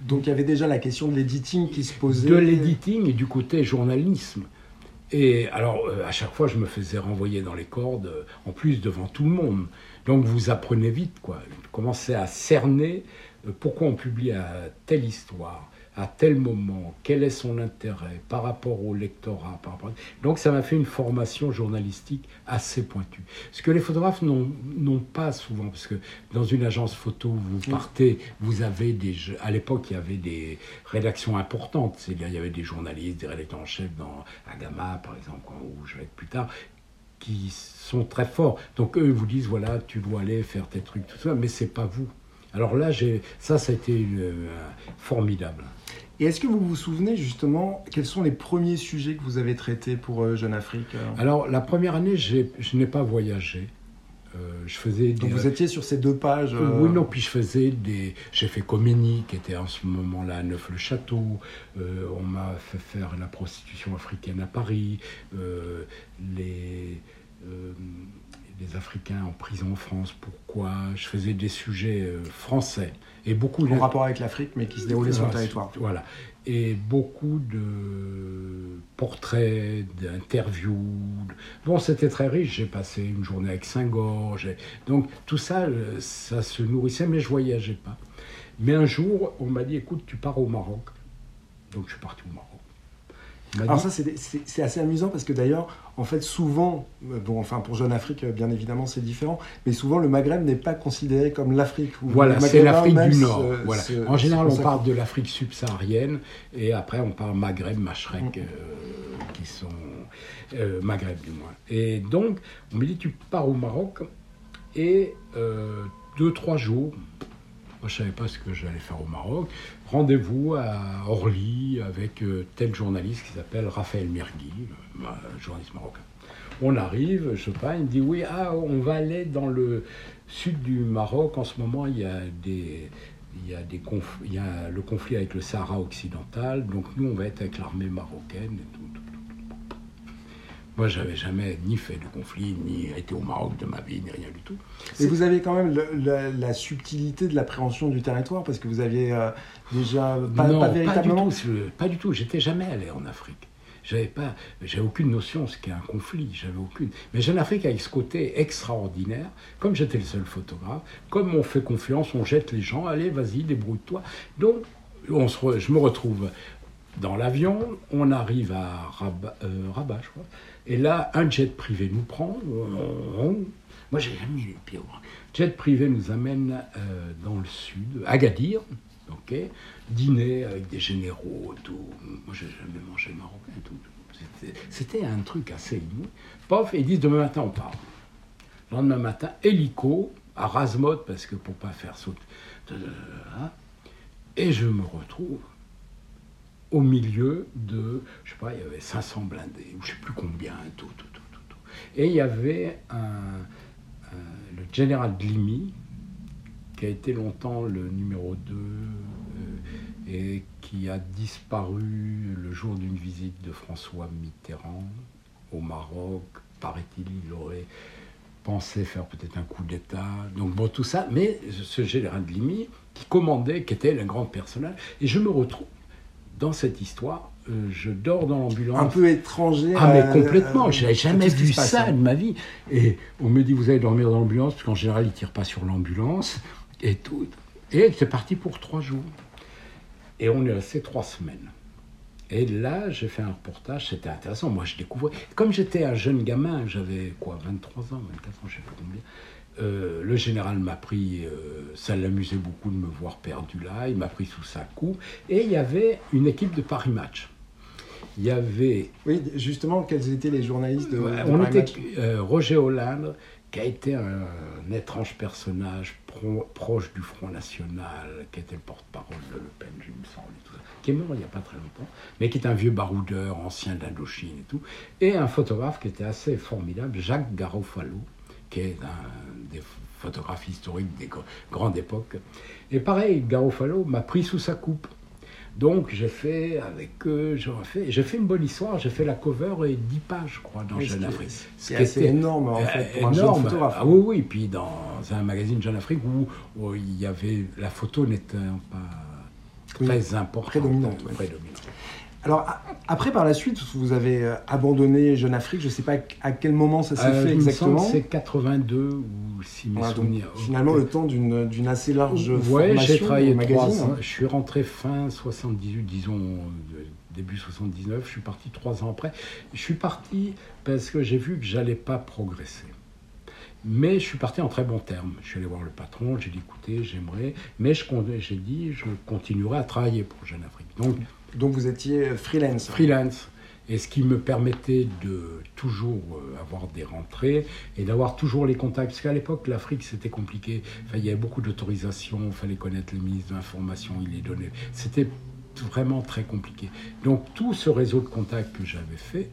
Donc il y avait déjà la question de l'editing qui se posait. De l'editing et du côté journalisme. Et alors, euh, à chaque fois, je me faisais renvoyer dans les cordes, euh, en plus devant tout le monde. Donc, vous apprenez vite, quoi. Commencez à cerner euh, pourquoi on publie telle histoire, à tel moment, quel est son intérêt par rapport au lectorat. Par rapport... Donc, ça m'a fait une formation journalistique assez pointue. Ce que les photographes n'ont pas souvent, parce que dans une agence photo, vous partez, vous avez des. jeux- À l'époque, il y avait des rédactions importantes. C'est-à-dire, il y avait des journalistes, des rédacteurs en chef dans Agama, par exemple, où je vais être plus tard qui sont très forts. Donc eux vous disent voilà, tu dois aller faire tes trucs, tout ça, mais c'est pas vous. Alors là, j'ai ça, ça a été une, euh, formidable. Et est-ce que vous vous souvenez justement quels sont les premiers sujets que vous avez traités pour euh, Jeune Afrique euh Alors la première année, je n'ai pas voyagé. Euh, je faisais des, Donc vous étiez sur ces deux pages. euh, Oui, non, puis je faisais des. J'ai fait Coménie, qui était en ce moment-là à Neuf-le-Château. Euh, on m'a fait faire la prostitution africaine à Paris. les. Les Africains en prison en France, pourquoi. Je faisais des sujets euh, français. Et beaucoup en rapport avec l'Afrique, mais qui se déroulaient sur le territoire. Voilà. Et beaucoup de portraits, d'interviews. Bon, c'était très riche. J'ai passé une journée avec Senghor. Donc tout ça, euh, ça se nourrissait, mais je voyageais pas. Mais un jour, on m'a dit, écoute, tu pars au Maroc. Donc je suis parti au Maroc. Alors ça, c'est assez amusant parce que d'ailleurs, en fait, souvent, euh, bon, enfin pour Jeune Afrique, euh, bien évidemment, c'est différent, mais souvent le Maghreb n'est pas considéré comme l'Afrique. Voilà, c'est l'Afrique du Nord. voilà. en général, on parle de l'Afrique subsaharienne et après on parle Maghreb, Machrek, mm. euh, qui sont Maghreb du moins. Et donc, on me dit, tu pars au Maroc et deux, trois jours, moi, je ne savais pas ce que j'allais faire au Maroc. Rendez-vous à Orly avec euh, tel journaliste qui s'appelle Raphaël Mergui, euh, journaliste marocain. On arrive, je pas, il me dit oui, ah, on va aller dans le sud du Maroc. En ce moment, il y a des, il y a, des il y a le conflit avec le Sahara occidental, donc nous, on va être avec l'armée marocaine et tout. Moi, j'avais jamais ni fait de conflit, ni été au Maroc de ma vie, ni rien du tout. Et vous avez quand même la subtilité de l'appréhension du territoire, parce que vous aviez euh, déjà pas, non, pas véritablement. Pas du tout. Pas du tout. J'étais jamais allé en Afrique. J'avais pas, j'avais aucune notion ce qu'est un conflit. J'avais aucune. Mais Jeune Afrique avec ce côté extraordinaire. Comme j'étais le seul photographe, comme on fait confiance, on jette les gens. Allez, vas-y, débrouille-toi. Donc, on se je me retrouve dans l'avion. On arrive à Rabat, euh, Rabat je crois. Et là, un jet privé nous prend. moi, j'ai jamais mis les pieds Jet privé nous amène euh, dans le sud, Agadir, ok, dîner avec des généraux, tout. Moi, j'ai jamais mangé marocain, tout. C'était un truc assez inouï. Pof, ils disent demain matin, on part. Le lendemain matin, hélico, à Razmod, parce que pour pas faire sauter. Hein. et je me retrouve au milieu de, je sais pas, il y avait 500 blindés, ou je sais plus combien, tout, tout, tout, tout. Et il y avait le général Glimy, qui a été longtemps le numéro 2 euh, et qui a disparu le jour d'une visite de François Mitterrand au Maroc. Paraît-il, il aurait pensé faire peut-être un coup d'État. Donc bon, tout ça. Mais ce général Glimy, qui commandait, qui était un grand personnage, et je me retrouve dans cette histoire, euh, je dors dans l'ambulance. Un peu étranger. Ah, mais complètement. je n'avais jamais vu ça hein. de ma vie. Et on me dit, vous allez dormir dans l'ambulance, parce qu'en général, ils ne tirent pas sur l'ambulance. Et tout. Et c'est parti pour trois jours. Et on est resté trois semaines. Et là, j'ai fait un reportage, c'était intéressant. Moi, je découvrais. Comme j'étais un jeune gamin, j'avais quoi, 23 ans, 24 ans, je ne sais pas combien. Euh, le général m'a pris, euh, ça l'amusait beaucoup de me voir perdu là, il m'a pris sous sa coupe, et il y avait une équipe de Paris Match. Il y avait... Oui, justement, quels étaient les journalistes de, On était euh, Roger Hollande, qui a été un, étrange personnage proche du Front National, qui était le porte-parole de Le Pen, je me semble, tout ça, qui est mort il n'y a pas très longtemps, mais qui est un vieux baroudeur, ancien d'Indochine et tout, et un photographe qui était assez formidable, Jacques Garofalo, qui est un des photographes historiques des grandes époques. Et pareil, Garofalo m'a pris sous sa coupe. Donc j'ai fait avec eux, j'ai fait, une bonne histoire, j'ai fait la cover et 10 pages, je crois, dans Jeune Afrique. C'est assez énorme en fait pour un jeune photographe. Ah oui, oui, puis dans un magazine Jeune Afrique où, il y avait la photo n'était pas très importante. Prédominante. prédominante. Alors, après, par la suite, vous avez euh, abandonné Jeune Afrique. Je ne sais pas à quel moment ça s'est euh, fait exactement. C'est 82 ou si mes souvenirs. Finalement, le temps d'une assez large ouais, formation. j'ai travaillé trois ans. Je suis rentré fin 78, disons euh, début 79. Je suis parti trois ans après. Je suis parti parce que j'ai vu que j'allais pas progresser. Mais je suis parti en très bons termes. Je suis allé voir le patron, j'ai dit écoutez, j'aimerais, mais j'ai dit je continuerai à travailler pour Jeune Afrique. Donc, donc vous étiez freelance Freelance. Et ce qui me permettait de toujours euh, avoir des rentrées et d'avoir toujours les contacts. Parce qu'à l'époque, l'Afrique, c'était compliqué. Il y avait beaucoup d'autorisations, il fallait connaître les ministres de l'Information, il les donnait. C'était vraiment très compliqué. Donc tout ce réseau de contacts que j'avais fait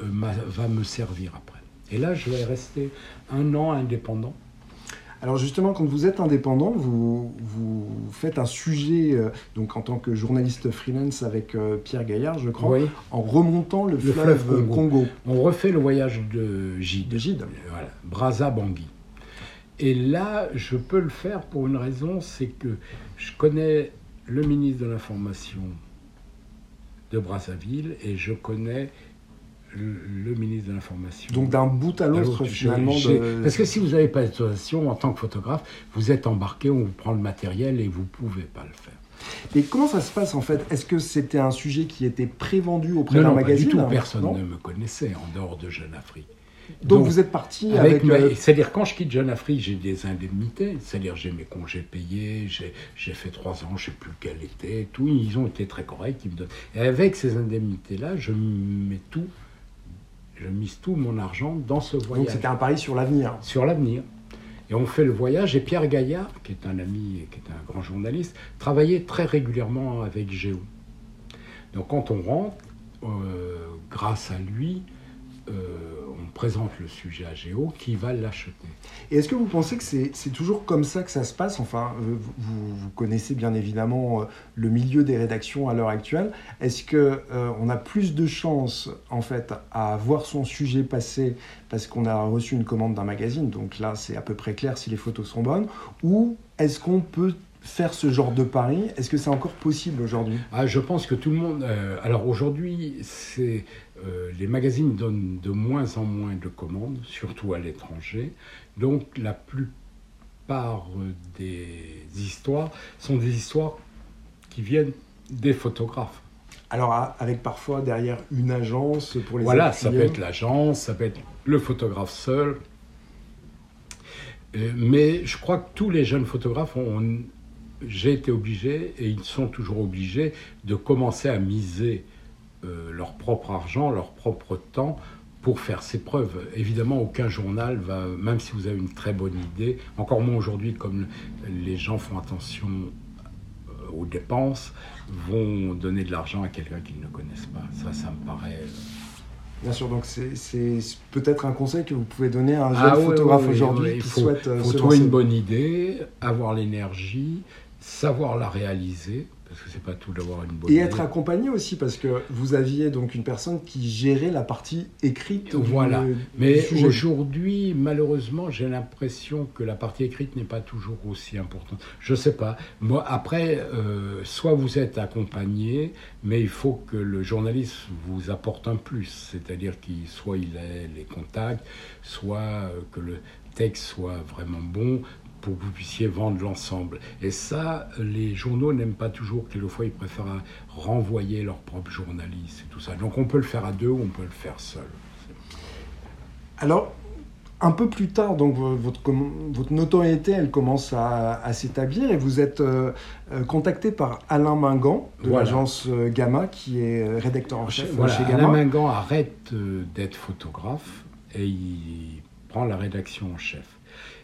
euh, va me servir après. Et là, je vais rester un an indépendant. Alors justement, quand vous êtes indépendant, vous, vous faites un sujet, euh, donc en tant que journaliste freelance avec euh, Pierre Gaillard, je crois, Oui. en remontant le, Le fleuve, fleuve Congo. Congo. On refait le voyage de Gide. De Gide. Voilà, Bangui. Et là, je peux le faire pour une raison, c'est que je connais le ministre de l'Information de Brazzaville et je connais le, le ministre de l'Information. Donc d'un bout à l'autre, finalement. de- Parce que si vous n'avez pas d'autorisation en tant que photographe, vous êtes embarqué, on vous prend le matériel et vous ne pouvez pas le faire. Et comment ça se passe en fait? Est-ce que c'était un sujet qui était prévendu auprès d'un magazine du tout, personne Non? ne me connaissait en dehors de Jeune Afrique. Donc, Donc, vous êtes parti Avec euh, C'est-à-dire, quand je quitte Jeune Afrique, j'ai des indemnités. C'est-à-dire, j'ai mes congés payés, j'ai fait trois ans, je ne sais plus quel été, tout. Ils ont été très corrects, ils me donnent. Et avec ces indemnités-là, je mets tout, je mise tout mon argent dans ce donc voyage, c'était un pari sur l'avenir. sur l'avenir. Et on fait le voyage, et Pierre Gaillard, qui est un ami et qui est un grand journaliste, travaillait très régulièrement avec Géo. Donc quand on rentre, euh, grâce à lui, on présente le sujet à Géo qui va l'acheter. Et est-ce que vous pensez que c'est toujours comme ça que ça se passe? Enfin, euh, vous, vous connaissez bien évidemment euh, le milieu des rédactions à l'heure actuelle. Est-ce que euh, on a plus de chances en fait à voir son sujet passer parce qu'on a reçu une commande d'un magazine? Donc là, c'est à peu près clair si les photos sont bonnes. Ou est-ce qu'on peut faire ce genre de pari? Est-ce que c'est encore possible aujourd'hui? Ah, je pense que tout le monde. euh, alors aujourd'hui, c'est euh, les magazines donnent de moins en moins de commandes, surtout à l'étranger. Donc la plupart des histoires sont des histoires qui viennent des photographes. Alors avec parfois derrière une agence pour les Voilà, ça peut être l'agence, ça peut être le photographe seul. Euh, Mais je crois que tous les jeunes photographes ont. J'ai été obligé, et ils sont toujours obligés, de commencer à miser euh, leur propre argent, leur propre temps pour faire ses preuves. Évidemment, aucun journal va, même si vous avez une très bonne idée, encore moins aujourd'hui, comme les gens font attention euh, aux dépenses, vont donner de l'argent à quelqu'un qu'ils ne connaissent pas. Ça, ça me paraît. euh, Bien sûr, donc c'est peut-être un conseil que vous pouvez donner à un jeune Ah photographe ouais, ouais, aujourd'hui ouais, qui faut- souhaite faut se trouver lancer. une bonne idée, avoir l'énergie, savoir la réaliser, parce que c'est pas tout d'avoir une bonne Et être accompagné aussi, parce que vous aviez donc une personne qui gérait la partie écrite Voilà. du Mais aujourd'hui, malheureusement, j'ai l'impression que la partie écrite n'est pas toujours aussi importante. Je sais pas. Moi, après, euh, soit vous êtes accompagné, mais il faut que le journaliste vous apporte un plus, c'est-à-dire qu'il soit il ait les contacts, soit euh, que le texte soit vraiment bon pour que vous puissiez vendre l'ensemble. Et ça, les journaux n'aiment pas toujours. Quelquefois, ils préfèrent renvoyer leurs propres journalistes et tout ça. Donc, on peut le faire à deux ou on peut le faire seul. Alors, un peu plus tard, donc vo- votre, notoriété, elle commence à, à s'établir et vous êtes euh, euh, contacté par Alain Mingan de l'agence euh, Gamma, qui est rédacteur en chef Voilà, chez Alain Gamma. Mingan arrête d'être photographe et il prend la rédaction en chef.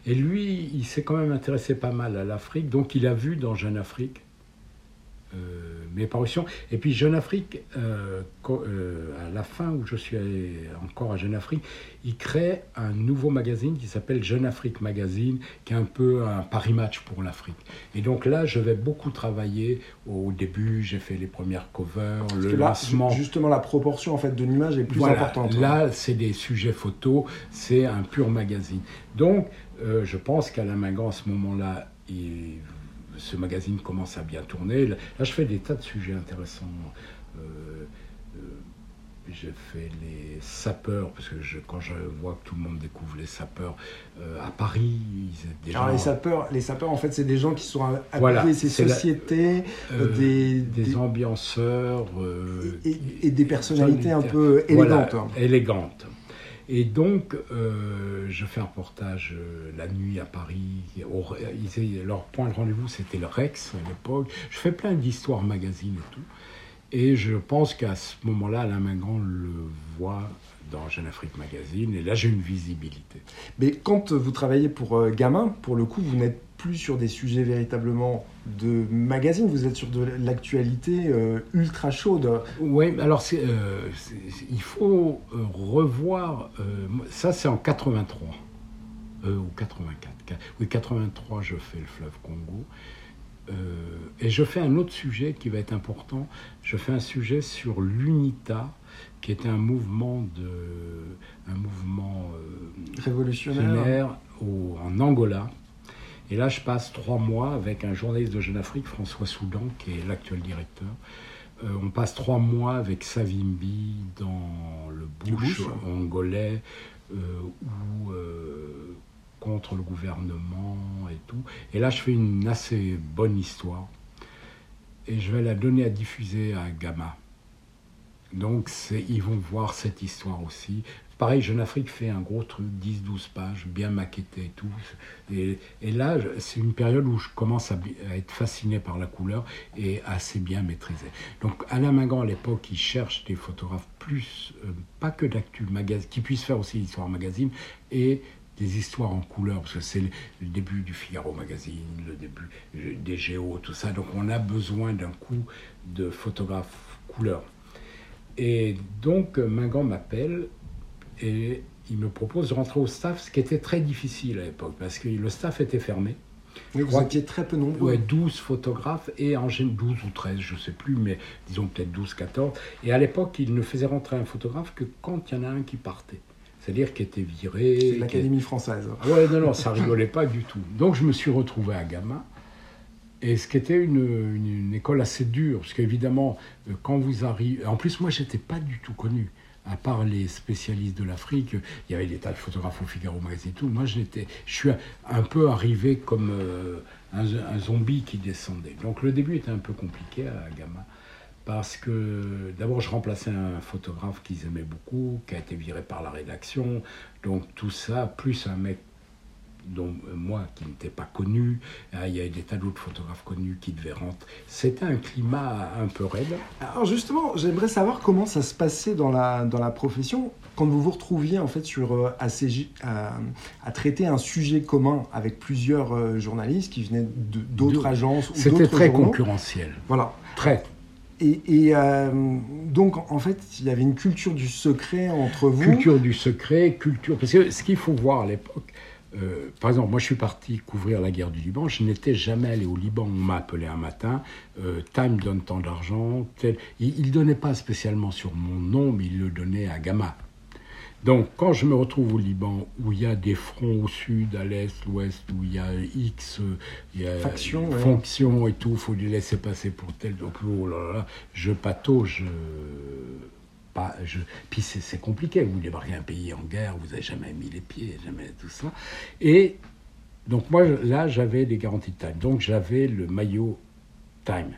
Et lui, il s'est quand même intéressé pas mal à l'Afrique, donc il a vu dans Jeune Afrique euh, mes parutions. Et puis Jeune Afrique, euh, euh, à la fin où je suis allé encore à Jeune Afrique, il crée un nouveau magazine qui s'appelle Jeune Afrique Magazine, qui est un peu un Paris Match pour l'Afrique. Et donc là, je vais beaucoup travailler. Au début, j'ai fait les premières covers, Parce le là, lancement. ju- justement, la proportion en fait de l'image est plus Voilà, importante. hein. Là, c'est des sujets photos, c'est un pur magazine. Donc, euh, je pense qu'Alain Mingan, à ce moment-là, ce magazine commence à bien tourner. Là, je fais des tas de sujets intéressants. Euh, euh, j'ai fait les sapeurs, parce que je- quand je vois que tout le monde découvre les sapeurs euh, à Paris, ils étaient déjà. Alors les sapeurs, les sapeurs en fait, c'est des gens qui sont appelés Voilà, ces la- sociétés euh, des, des, des- ambianceurs. euh, et, et des personnalités un peu élégantes. hein. élégantes. Et donc, euh, je fais un reportage euh, la nuit à Paris. Leur point de rendez-vous, c'était le Rex à l'époque. Je fais plein d'histoires magazines et tout. Et je pense qu'à ce moment-là, Alain Mingan le voit dans Jeune Afrique Magazine. Et là, j'ai une visibilité. Mais quand vous travaillez pour euh, Gamin, pour le coup, vous n'êtes plus sur des sujets véritablement de magazine, vous êtes sur de l'actualité euh, ultra chaude. Oui, alors c'est, euh, il faut euh, revoir. euh, ça, c'est en 83. euh, ou 84. Oui, 83, je fais le fleuve Congo. Et je fais un autre sujet qui va être important. Je fais un sujet sur l'UNITA, qui était un mouvement de, un mouvement révolutionnaire en Angola. Et là, je passe trois mois avec un journaliste de Jeune Afrique, François Soudan, qui est l'actuel directeur. Euh, on passe trois mois avec Savimbi dans le bush, angolais, euh, ou contre le gouvernement et tout. Et là, je fais une assez bonne histoire. Et je vais la donner à diffuser à Gamma. Donc, ils vont voir cette histoire aussi. Pareil, Jeune Afrique fait un gros truc, 10-12 pages, bien maquetté et tout. Et, là, c'est une période où je commence à, être fasciné par la couleur et assez bien maîtrisé. Donc, Alain Mingan, à l'époque, il cherche des photographes plus, euh, pas que d'actu qui puissent faire aussi l'histoire magazine et des histoires en couleur, parce que c'est le, début du Figaro Magazine, le début des Géos, tout ça. Donc on a besoin d'un coup de photographe couleur. Et donc Mingan m'appelle et il me propose de rentrer au staff, ce qui était très difficile à l'époque, parce que le staff était fermé. Oui, vous étiez très peu nombreux. Ouais, 12 photographes et en général 12 ou 13, je ne sais plus, mais disons peut-être 12, 14. Et à l'époque, il ne faisait rentrer un photographe que quand il y en a un qui partait c'est-à-dire qui était viré. C'est l'Académie française. Ouais, non, non, <laughs> ça rigolait pas du tout. Donc je me suis retrouvé à Gamma, et ce qui était une, une, école assez dure, parce qu'évidemment, euh, quand vous arrivez. En plus, moi, j'étais pas du tout connu. À part les spécialistes de l'Afrique, il y avait des tas de photographes au Figaro Magazine et tout. Moi, je suis un peu arrivé comme euh, un, un, zombie qui descendait. Donc le début était un peu compliqué à Gamma parce que d'abord je remplaçais un photographe qu'ils aimaient beaucoup, qui a été viré par la rédaction, donc tout ça, plus un mec dont euh, moi qui n'étais pas connu, hein, il y avait des tas d'autres photographes connus qui devaient rentrer. C'était un climat un peu raide. Alors justement, j'aimerais savoir comment ça se passait dans la, dans la profession quand vous vous retrouviez en fait sur euh, à, traiter un sujet commun avec plusieurs euh, journalistes qui venaient d'autres agences. C'était très concurrentiel. Voilà. Très. Et, euh, donc, en fait, il y avait une culture du secret entre vous. Culture du secret, culture. Parce que ce qu'il faut voir à l'époque, euh, par exemple, moi je suis parti couvrir la guerre du Liban, je n'étais jamais allé au Liban. On m'a appelé un matin, euh, Time donne tant d'argent. Il ne donnait pas spécialement sur mon nom, mais il le donnait à Gamma. Donc, quand je me retrouve au Liban, où il y a des fronts au sud, à l'est, l'ouest, où il y a X il y a factions fonctions et tout, il faut les laisser passer pour tel. Donc, oh là là, je patauge. Pas, je... Puis c'est compliqué, vous débarquez un pays en guerre, vous n'avez jamais mis les pieds, jamais tout ça. Et donc, moi, là, j'avais des garanties de time. Donc, j'avais le maillot time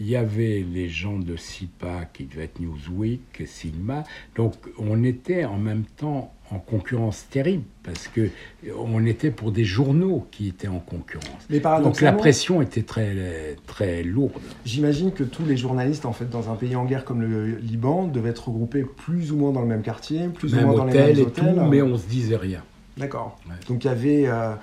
il y avait les gens de SIPA qui devaient être Newsweek, Silma, donc on était en même temps en concurrence terrible parce que on était pour des journaux qui étaient en concurrence. Mais donc la pression était très très lourde. J'imagine que tous les journalistes en fait dans un pays en guerre comme le Liban devaient être regroupés plus ou moins dans le même quartier, plus ou moins dans les mêmes hôtels. Tout, mais on se disait rien. D'accord. Donc il y avait euh,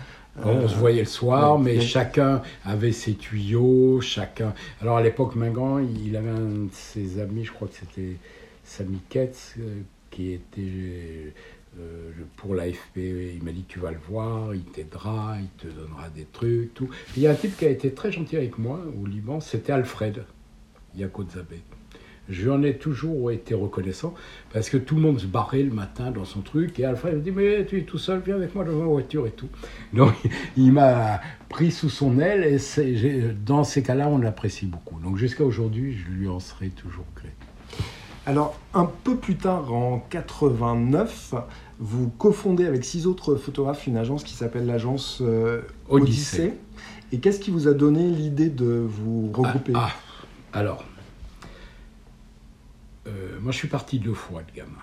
on se voyait le soir, mais, chacun avait ses tuyaux, chacun. Alors à l'époque, Mingan, il avait un de ses amis, je crois que c'était Samy Ketz, euh, qui était euh, pour l'AFP. Il m'a dit Tu vas le voir, il t'aidera, il te donnera des trucs, tout. il y a un type qui a été très gentil avec moi au Liban, c'était Alfred Yakozabé. Je en ai toujours été reconnaissant parce que tout le monde se barrait le matin dans son truc et Alfred me dit mais tu es tout seul viens avec moi dans ma voiture et tout. Donc <laughs> il m'a pris sous son aile et dans ces cas-là on l'apprécie beaucoup. Donc jusqu'à aujourd'hui je lui en serai toujours gré. Alors un peu plus tard en 89 vous cofondez avec six autres photographes une agence qui s'appelle l'agence euh, Odyssée. et qu'est-ce qui vous a donné l'idée de vous regrouper? Ah, ah, alors euh, moi, je suis parti deux fois de Gamma.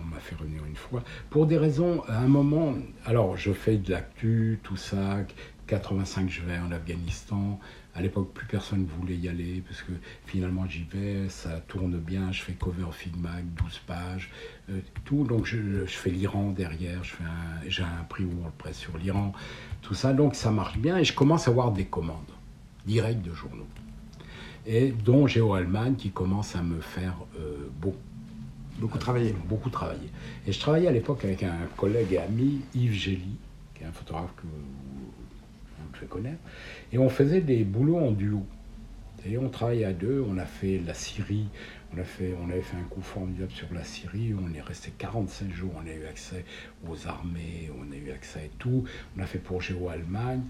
On m'a fait revenir une fois. Pour des raisons, à un moment, alors je fais de l'actu, tout ça. 85, je vais en Afghanistan. À l'époque, plus personne ne voulait y aller parce que finalement, j'y vais, ça tourne bien. Je fais cover feedback, 12 pages, euh, tout. Donc, je, fais l'Iran derrière. J'ai un, prix où on le presse sur l'Iran, tout ça. Donc, ça marche bien et je commence à avoir des commandes directes de journaux et dont Géo Allemagne qui commence à me faire euh, beau. Beaucoup travaillé. Beaucoup travaillé. Et je travaillais à l'époque avec un collègue et ami, Yves Gély, qui est un photographe que vous devez connaître. Et on faisait des boulots en duo. Et on travaillait à deux, on a fait la Syrie, on, a fait, on avait fait un coup formidable sur la Syrie, on est resté 45 jours, on a eu accès aux armées, on a eu accès à tout. On a fait pour Géo-Allemagne,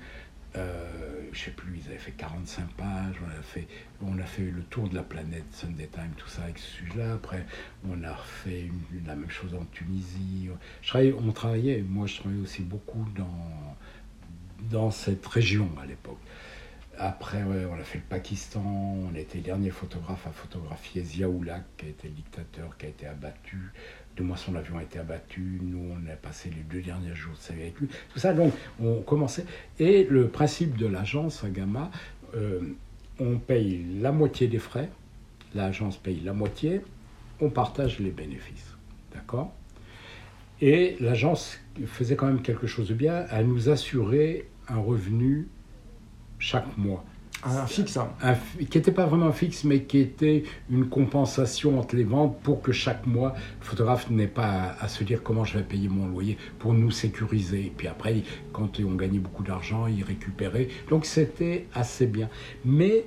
euh, je sais plus, ils avaient fait 45 pages, on a fait, on a fait le tour de la planète, Sunday Time, tout ça avec ce sujet-là. Après, on a fait la même chose en Tunisie. On travaillait, moi je travaillais aussi beaucoup dans, dans cette région à l'époque. Après, on a fait le Pakistan, on était les derniers photographes à photographier Ziaoulak, qui a été le dictateur, qui a été abattu. Deux mois son avion a été abattu. Nous, on a passé les deux derniers jours de sa vie avec lui. Tout ça, donc, on commençait. Et le principe de l'agence à Gamma, euh, on paye la moitié des frais, l'agence paye la moitié, on partage les bénéfices. D'accord? Et l'agence faisait quand même quelque chose de bien, elle nous assurait un revenu chaque mois. Un fixe hein. Qui n'était pas vraiment fixe, mais qui était une compensation entre les ventes pour que chaque mois, le photographe n'ait pas à, se dire comment je vais payer mon loyer pour nous sécuriser. Et puis après, quand on gagnait beaucoup d'argent, il récupérait. Donc c'était assez bien. Mais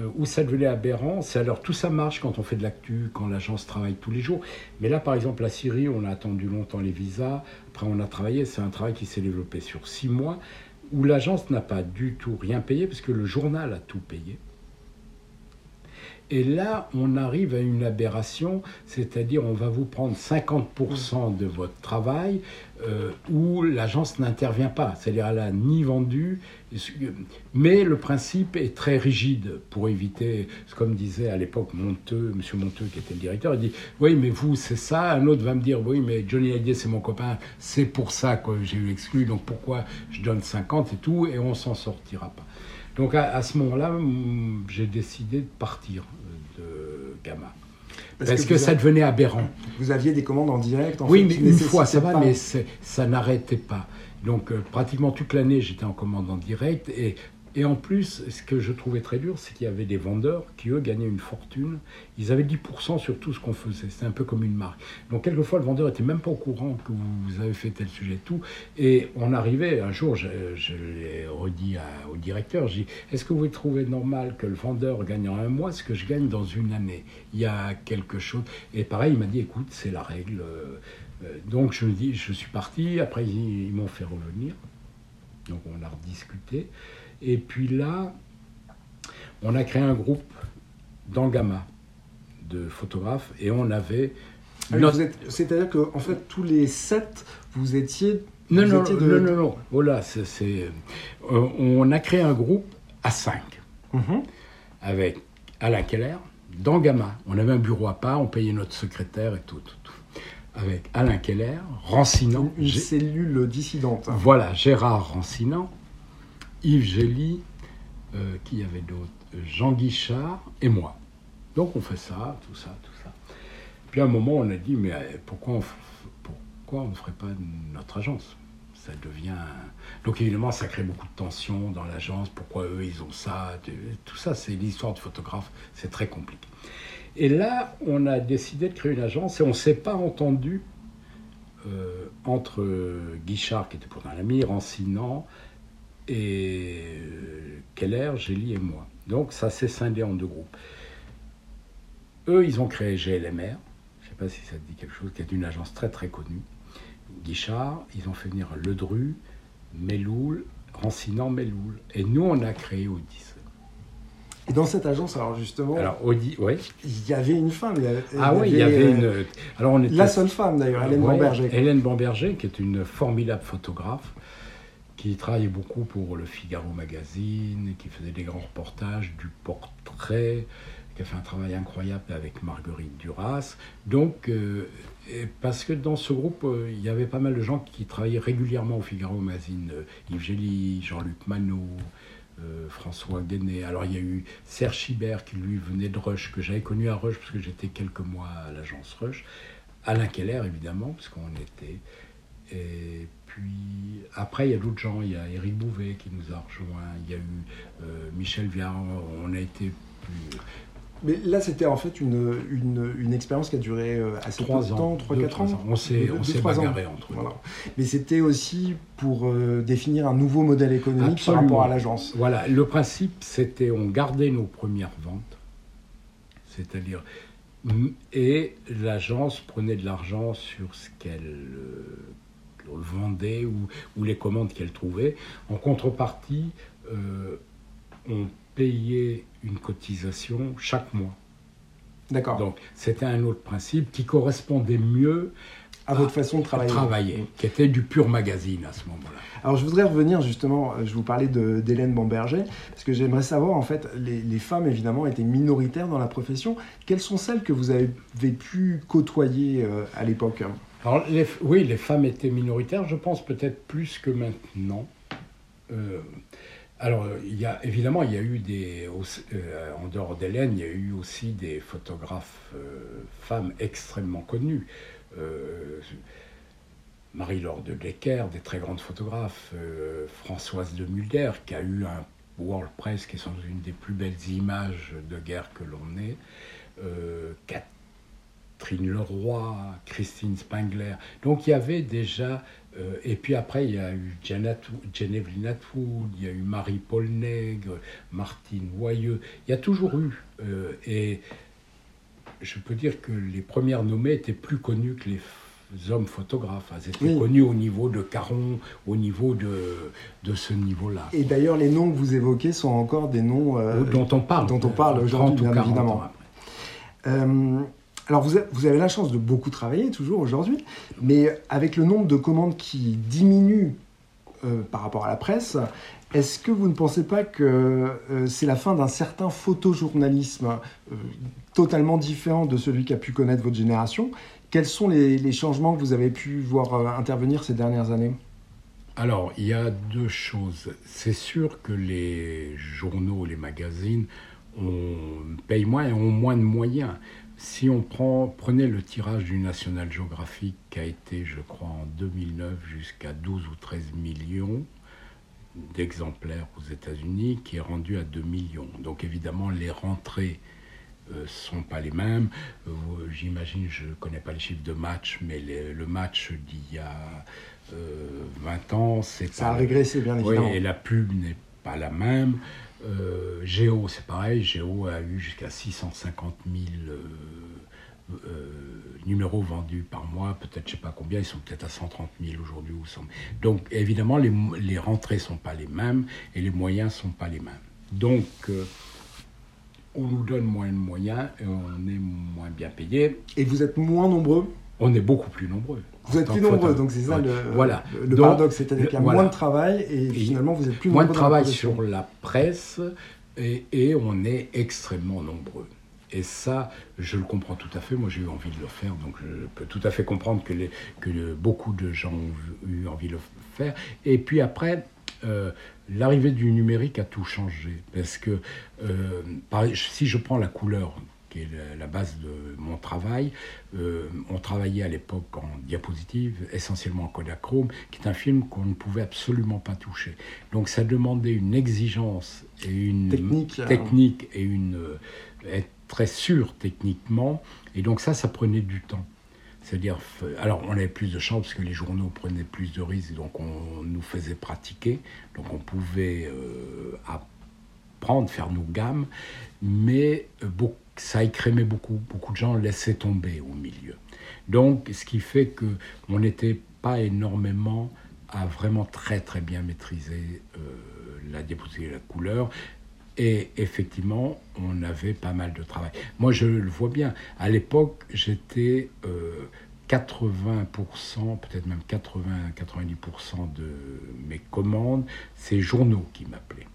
euh, où ça devenait aberrant, c'est alors tout ça marche quand on fait de l'actu, quand l'agence travaille tous les jours. Mais là, par exemple, la Syrie, on a attendu longtemps les visas. Après, on a travaillé. C'est un travail qui s'est développé sur six mois où l'agence n'a pas du tout rien payé, parce que le journal a tout payé. Et là, on arrive à une aberration, c'est-à-dire on va vous prendre 50% de votre travail euh, où l'agence n'intervient pas, c'est-à-dire elle n'a ni vendu, mais le principe est très rigide pour éviter, comme disait à l'époque Monteux, M. Monteux qui était le directeur, il dit oui mais vous c'est ça, un autre va me dire oui mais Johnny Hallyday c'est mon copain, c'est pour ça que j'ai eu exclu, donc pourquoi je donne 50 et tout, et on s'en sortira pas. Donc à, ce moment-là, j'ai décidé de partir euh, de Gamma. Parce, que, ça devenait aberrant. Vous aviez des commandes en direct en Oui, mais une fois, ça va, mais ça n'arrêtait pas. Donc euh, pratiquement toute l'année, j'étais en commande en direct. Et et en plus, ce que je trouvais très dur, c'est qu'il y avait des vendeurs qui, eux, gagnaient une fortune. Ils avaient 10% sur tout ce qu'on faisait. C'était un peu comme une marque. Donc, quelquefois, le vendeur n'était même pas au courant que vous avez fait tel sujet, tout. Et on arrivait, un jour, je, l'ai redit au directeur, j'ai dit, est-ce que vous trouvez normal que le vendeur gagne en un mois ce que je gagne dans une année? Il y a quelque chose. Et pareil, il m'a dit, écoute, c'est la règle. Euh, donc, je, dis, je suis parti. Après, ils, ils m'ont fait revenir. Donc, on a rediscuté. Et puis là, on a créé un groupe dans Gamma de photographes et on avait. Ah c'est-à-dire que en fait, tous les sept, vous étiez. Non, non, non, non, non, Voilà, c'est. Euh, on a créé un groupe à cinq mhm. avec Alain Keller dans Gamma. On avait un bureau à part, on payait notre secrétaire et tout. tout, Avec Alain Keller, Rancinant. Une, cellule dissidente. Voilà, Gérard Rancinant, Yves Gély, euh, qui y avait d'autres Jean Guichard et moi. Donc on fait ça, tout ça, tout ça. Puis à un moment, on a dit, mais euh, pourquoi on pourquoi on ne ferait pas notre agence? Ça devient... Donc évidemment, ça crée beaucoup de tensions dans l'agence. Pourquoi eux, ils ont ça? Tout ça, c'est l'histoire de photographe. C'est très compliqué. Et là, on a décidé de créer une agence et on ne s'est pas entendu euh, entre Guichard, qui était pourtant un ami, Rancinant, et euh, Keller, Gély et moi. Donc ça s'est scindé en deux groupes. Eux, ils ont créé GLMR, je ne sais pas si ça te dit quelque chose, qui est une agence très très connue. Guichard, ils ont fait venir Ledru, Meloul, Rancinant, Meloul. Et nous, on a créé Odyssée. Et dans cette agence, alors justement, alors Audi, ouais. il y avait une femme. ah oui, il y avait une. Euh, alors on était... La seule femme d'ailleurs, Hélène Bamberger. Hélène Bamberger, qui est une formidable photographe, qui travaillait beaucoup pour le Figaro Magazine, qui faisait des grands reportages, du portrait, qui a fait un travail incroyable avec Marguerite Duras. Donc, euh, parce que dans ce groupe, euh, il y avait pas mal de gens qui travaillaient régulièrement au Figaro Magazine. Yves Gély, Jean-Luc Manot, François Guéné. Alors, il y a eu Serge Chibert qui, lui, venait de Rush, que j'avais connu à Rush, parce que j'étais quelques mois à l'agence Rush. Alain Keller, évidemment, parce qu'on était. Et puis après, il y a d'autres gens. Il y a Éric Bouvet qui nous a rejoints. Il y a eu euh, Michel Viard. On a été plus. Mais là, c'était en fait une, une, une expérience qui a duré euh, assez Trois peu de ans, temps, 3-4 deux, ans. trois ans. On s'est- trois bagarré entre nous. Voilà. Mais c'était aussi pour euh, définir un nouveau modèle économique par rapport à l'agence. Voilà, le principe, c'était on gardait nos premières ventes, c'est-à-dire mm, et l'agence prenait de l'argent sur ce qu'elle euh, vendait ou, ou les commandes qu'elle trouvait. En contrepartie, euh, on payait une cotisation chaque mois. D'accord. Donc c'était un autre principe qui correspondait mieux À votre façon de travailler. travailler, qui était du pur magazine à ce moment-là. Alors je voudrais revenir justement, euh, je vous parlais d'Hélène Bamberger, parce que j'aimerais savoir en fait, les, les femmes évidemment étaient minoritaires dans la profession. Quelles sont celles que vous avez pu côtoyer euh, à l'époque? Alors, les- oui, les femmes étaient minoritaires, je pense peut-être plus que maintenant. Euh, alors, évidemment, il y a eu des. euh, en dehors d'Hélène, il y a eu aussi des photographes euh, femmes extrêmement connues. Euh, Marie-Laure de Decker, des très grandes photographes. Françoise de Mulder, qui a eu un World Press, qui est sans doute une des plus belles images de guerre que l'on ait. Catherine Leroy, Christine Spengler. Donc il y avait déjà, euh, et puis après il y a eu Janet, Genevieve Atwood, il y a eu Marie-Paul Nègre, Martine Voyeux, il y a toujours eu, euh, et je peux dire que les premières nommées étaient plus connues que les hommes photographes. Elles étaient Oui. connues au niveau de Caron, au niveau de, de ce niveau-là. Et d'ailleurs, les noms que vous évoquez sont encore des noms euh, dont on parle. dont on parle aujourd'hui, 30 ou bien 40 évidemment. ans après. Alors vous avez, la chance de beaucoup travailler toujours aujourd'hui, mais avec le nombre de commandes qui diminue euh, par rapport à la presse, est-ce que vous ne pensez pas que euh, c'est la fin d'un certain photojournalisme euh, totalement différent de celui qu'a pu connaître votre génération? Quels sont les, changements que vous avez pu voir intervenir ces dernières années? Alors, il y a deux choses. C'est sûr que les journaux, les magazines, on paye moins et ont moins de moyens. Si on prend, prenait le tirage du National Geographic qui a été, je crois, en 2009 jusqu'à 12 ou 13 millions d'exemplaires aux États-Unis, qui est rendu à 2 millions. Donc évidemment, les rentrées euh, sont pas les mêmes. Euh, J'imagine, je connais pas les chiffres de match, mais les- le match d'il y a euh, 20 ans, c'est Ça a régressé, bien oui, évidemment. et la pub n'est pas la même. Euh, Géo, c'est pareil. Géo a eu jusqu'à 650 000 euh, euh, numéros vendus par mois. Peut-être, je sais pas combien. Ils sont peut-être à 130 000 aujourd'hui. ou 100 000. Donc, évidemment, les, les rentrées sont pas les mêmes et les moyens sont pas les mêmes. Donc, euh, on nous donne moins de moyens et on est moins bien payé. Et vous êtes moins nombreux? On est beaucoup plus nombreux. Vous êtes plus nombreux, donc c'est ça le, Voilà. le, le Donc, paradoxe, c'est-à-dire qu'il y a voilà. moins de travail et, finalement vous êtes plus moins de nombreux dans la travail sur la presse et, et on est extrêmement nombreux. Et ça, je le comprends tout à fait. Moi, j'ai eu envie de le faire, donc je peux tout à fait comprendre que, les- que le- beaucoup de gens ont eu envie de le faire. Et puis après, euh, l'arrivée du numérique a tout changé. Parce que euh, par- si je prends la couleur, qui est la, base de mon travail, euh, on travaillait à l'époque en diapositive, essentiellement en Kodachrome, qui est un film qu'on ne pouvait absolument pas toucher. Donc ça demandait une exigence et une Technique, hein. technique et une euh, être très sûr techniquement. Et donc ça, ça prenait du temps. C'est-à-dire, alors on avait plus de chance parce que les journaux prenaient plus de risques, donc on nous faisait pratiquer, donc on pouvait euh, apprendre, faire nos gammes, mais beaucoup- ça écrémait beaucoup, beaucoup de gens laissaient tomber au milieu. Donc, ce qui fait que on n'était pas énormément à vraiment très très bien maîtriser euh, la diapositive et la couleur. Et effectivement, on avait pas mal de travail. Moi, je le vois bien. À l'époque, j'étais euh, 80%, peut-être même 80-90% de mes commandes, c'est journaux qui m'appelaient.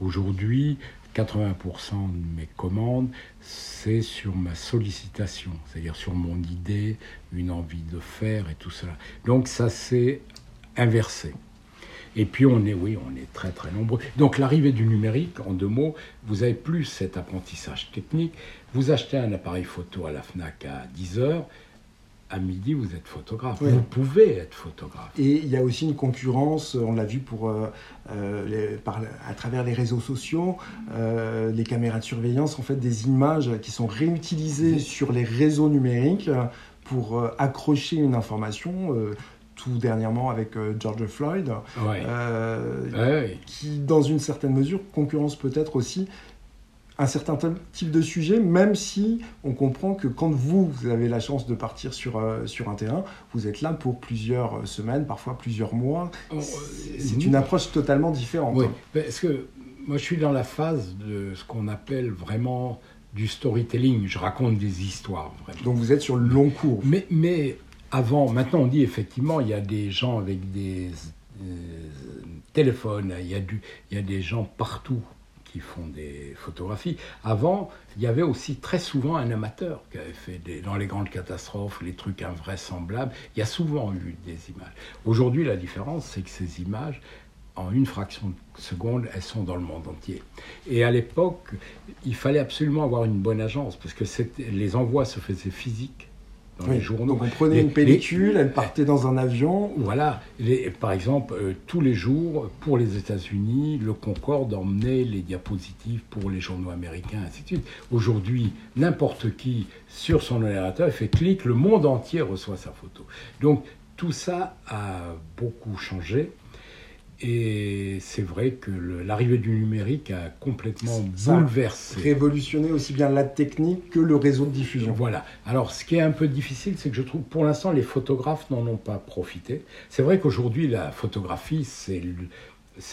Aujourd'hui, 80% de mes commandes, c'est sur ma sollicitation, c'est-à-dire sur mon idée, une envie de faire et tout cela. Donc ça s'est inversé. Et puis on est, oui, on est très très nombreux. Donc l'arrivée du numérique, en deux mots, vous avez plus cet apprentissage technique. Vous achetez un appareil photo à la FNAC à 10 heures, à midi, vous êtes photographe. Vous pouvez être photographe. Et il y a aussi une concurrence, on l'a vu pour, euh, euh, par, à travers les réseaux sociaux, euh, les caméras de surveillance, en fait, des images qui sont réutilisées sur les réseaux numériques pour accrocher une information tout dernièrement avec George Floyd, qui, dans une certaine mesure, concurrence peut-être aussi un certain type de sujet, même si on comprend que quand vous, vous avez la chance de partir sur, euh, sur un terrain, vous êtes là pour plusieurs semaines, parfois plusieurs mois. C'est une approche totalement différente. Oui, parce que moi je suis dans la phase de ce qu'on appelle vraiment du storytelling. Je raconte des histoires. Vraiment. Donc vous êtes sur le long cours. Mais, mais avant, maintenant on dit effectivement, il y a des gens avec des euh, téléphones, il y, a du, il y a des gens partout qui font des photographies. Avant, il y avait aussi très souvent un amateur qui avait fait des, dans les grandes catastrophes, les trucs invraisemblables. Il y a souvent eu des images. Aujourd'hui, la différence, c'est que ces images, en une fraction de seconde, elles sont dans le monde entier. Et à l'époque, il fallait absolument avoir une bonne agence, parce que les envois se faisaient physiques les journaux. Donc on prenait une pellicule, elle partait dans un avion. Voilà. par exemple, euh, tous les jours, pour les États-Unis, le Concorde emmenait les diapositives pour les journaux américains, ainsi de suite. Aujourd'hui, n'importe qui, sur son ordinateur, fait clic, le monde entier reçoit sa photo. Donc tout ça a beaucoup changé. Et c'est vrai que l'arrivée du numérique a complètement bouleversé. Révolutionné aussi bien la technique que le réseau de diffusion. Voilà. Alors, ce qui est un peu difficile, c'est que je trouve, pour l'instant, les photographes n'en ont pas profité. C'est vrai qu'aujourd'hui, la photographie, c'est le,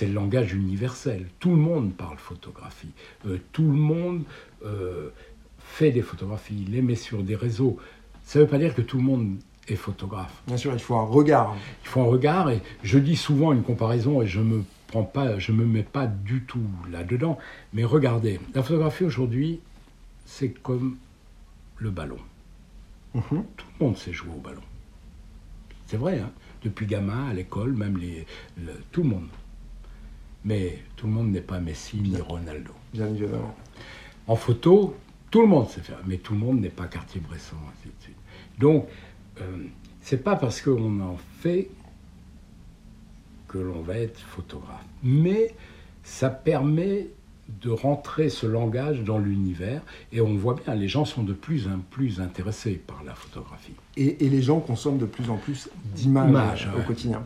le, langage universel. Tout le monde parle photographie. Euh, tout le monde euh, fait des photographies, les met sur des réseaux. Ça ne veut pas dire que tout le monde et photographe. Bien sûr, il faut un regard. Il faut un regard, et je dis souvent une comparaison, et je me prends pas, je me mets pas du tout là-dedans, mais regardez, la photographie aujourd'hui, c'est comme le ballon. Mhm. Tout le monde sait jouer au ballon. C'est vrai, hein depuis gamin, à l'école, même les, tout le monde. Mais tout le monde n'est pas Messi ni Ronaldo. Bien évidemment. En photo, tout le monde sait faire, mais tout le monde n'est pas Cartier-Bresson, ainsi de suite. Donc, c'est pas parce qu'on en fait que l'on va être photographe. Mais ça permet de rentrer ce langage dans l'univers et on voit bien, les gens sont de plus en plus intéressés par la photographie. Et, les gens consomment de plus en plus d'images au quotidien.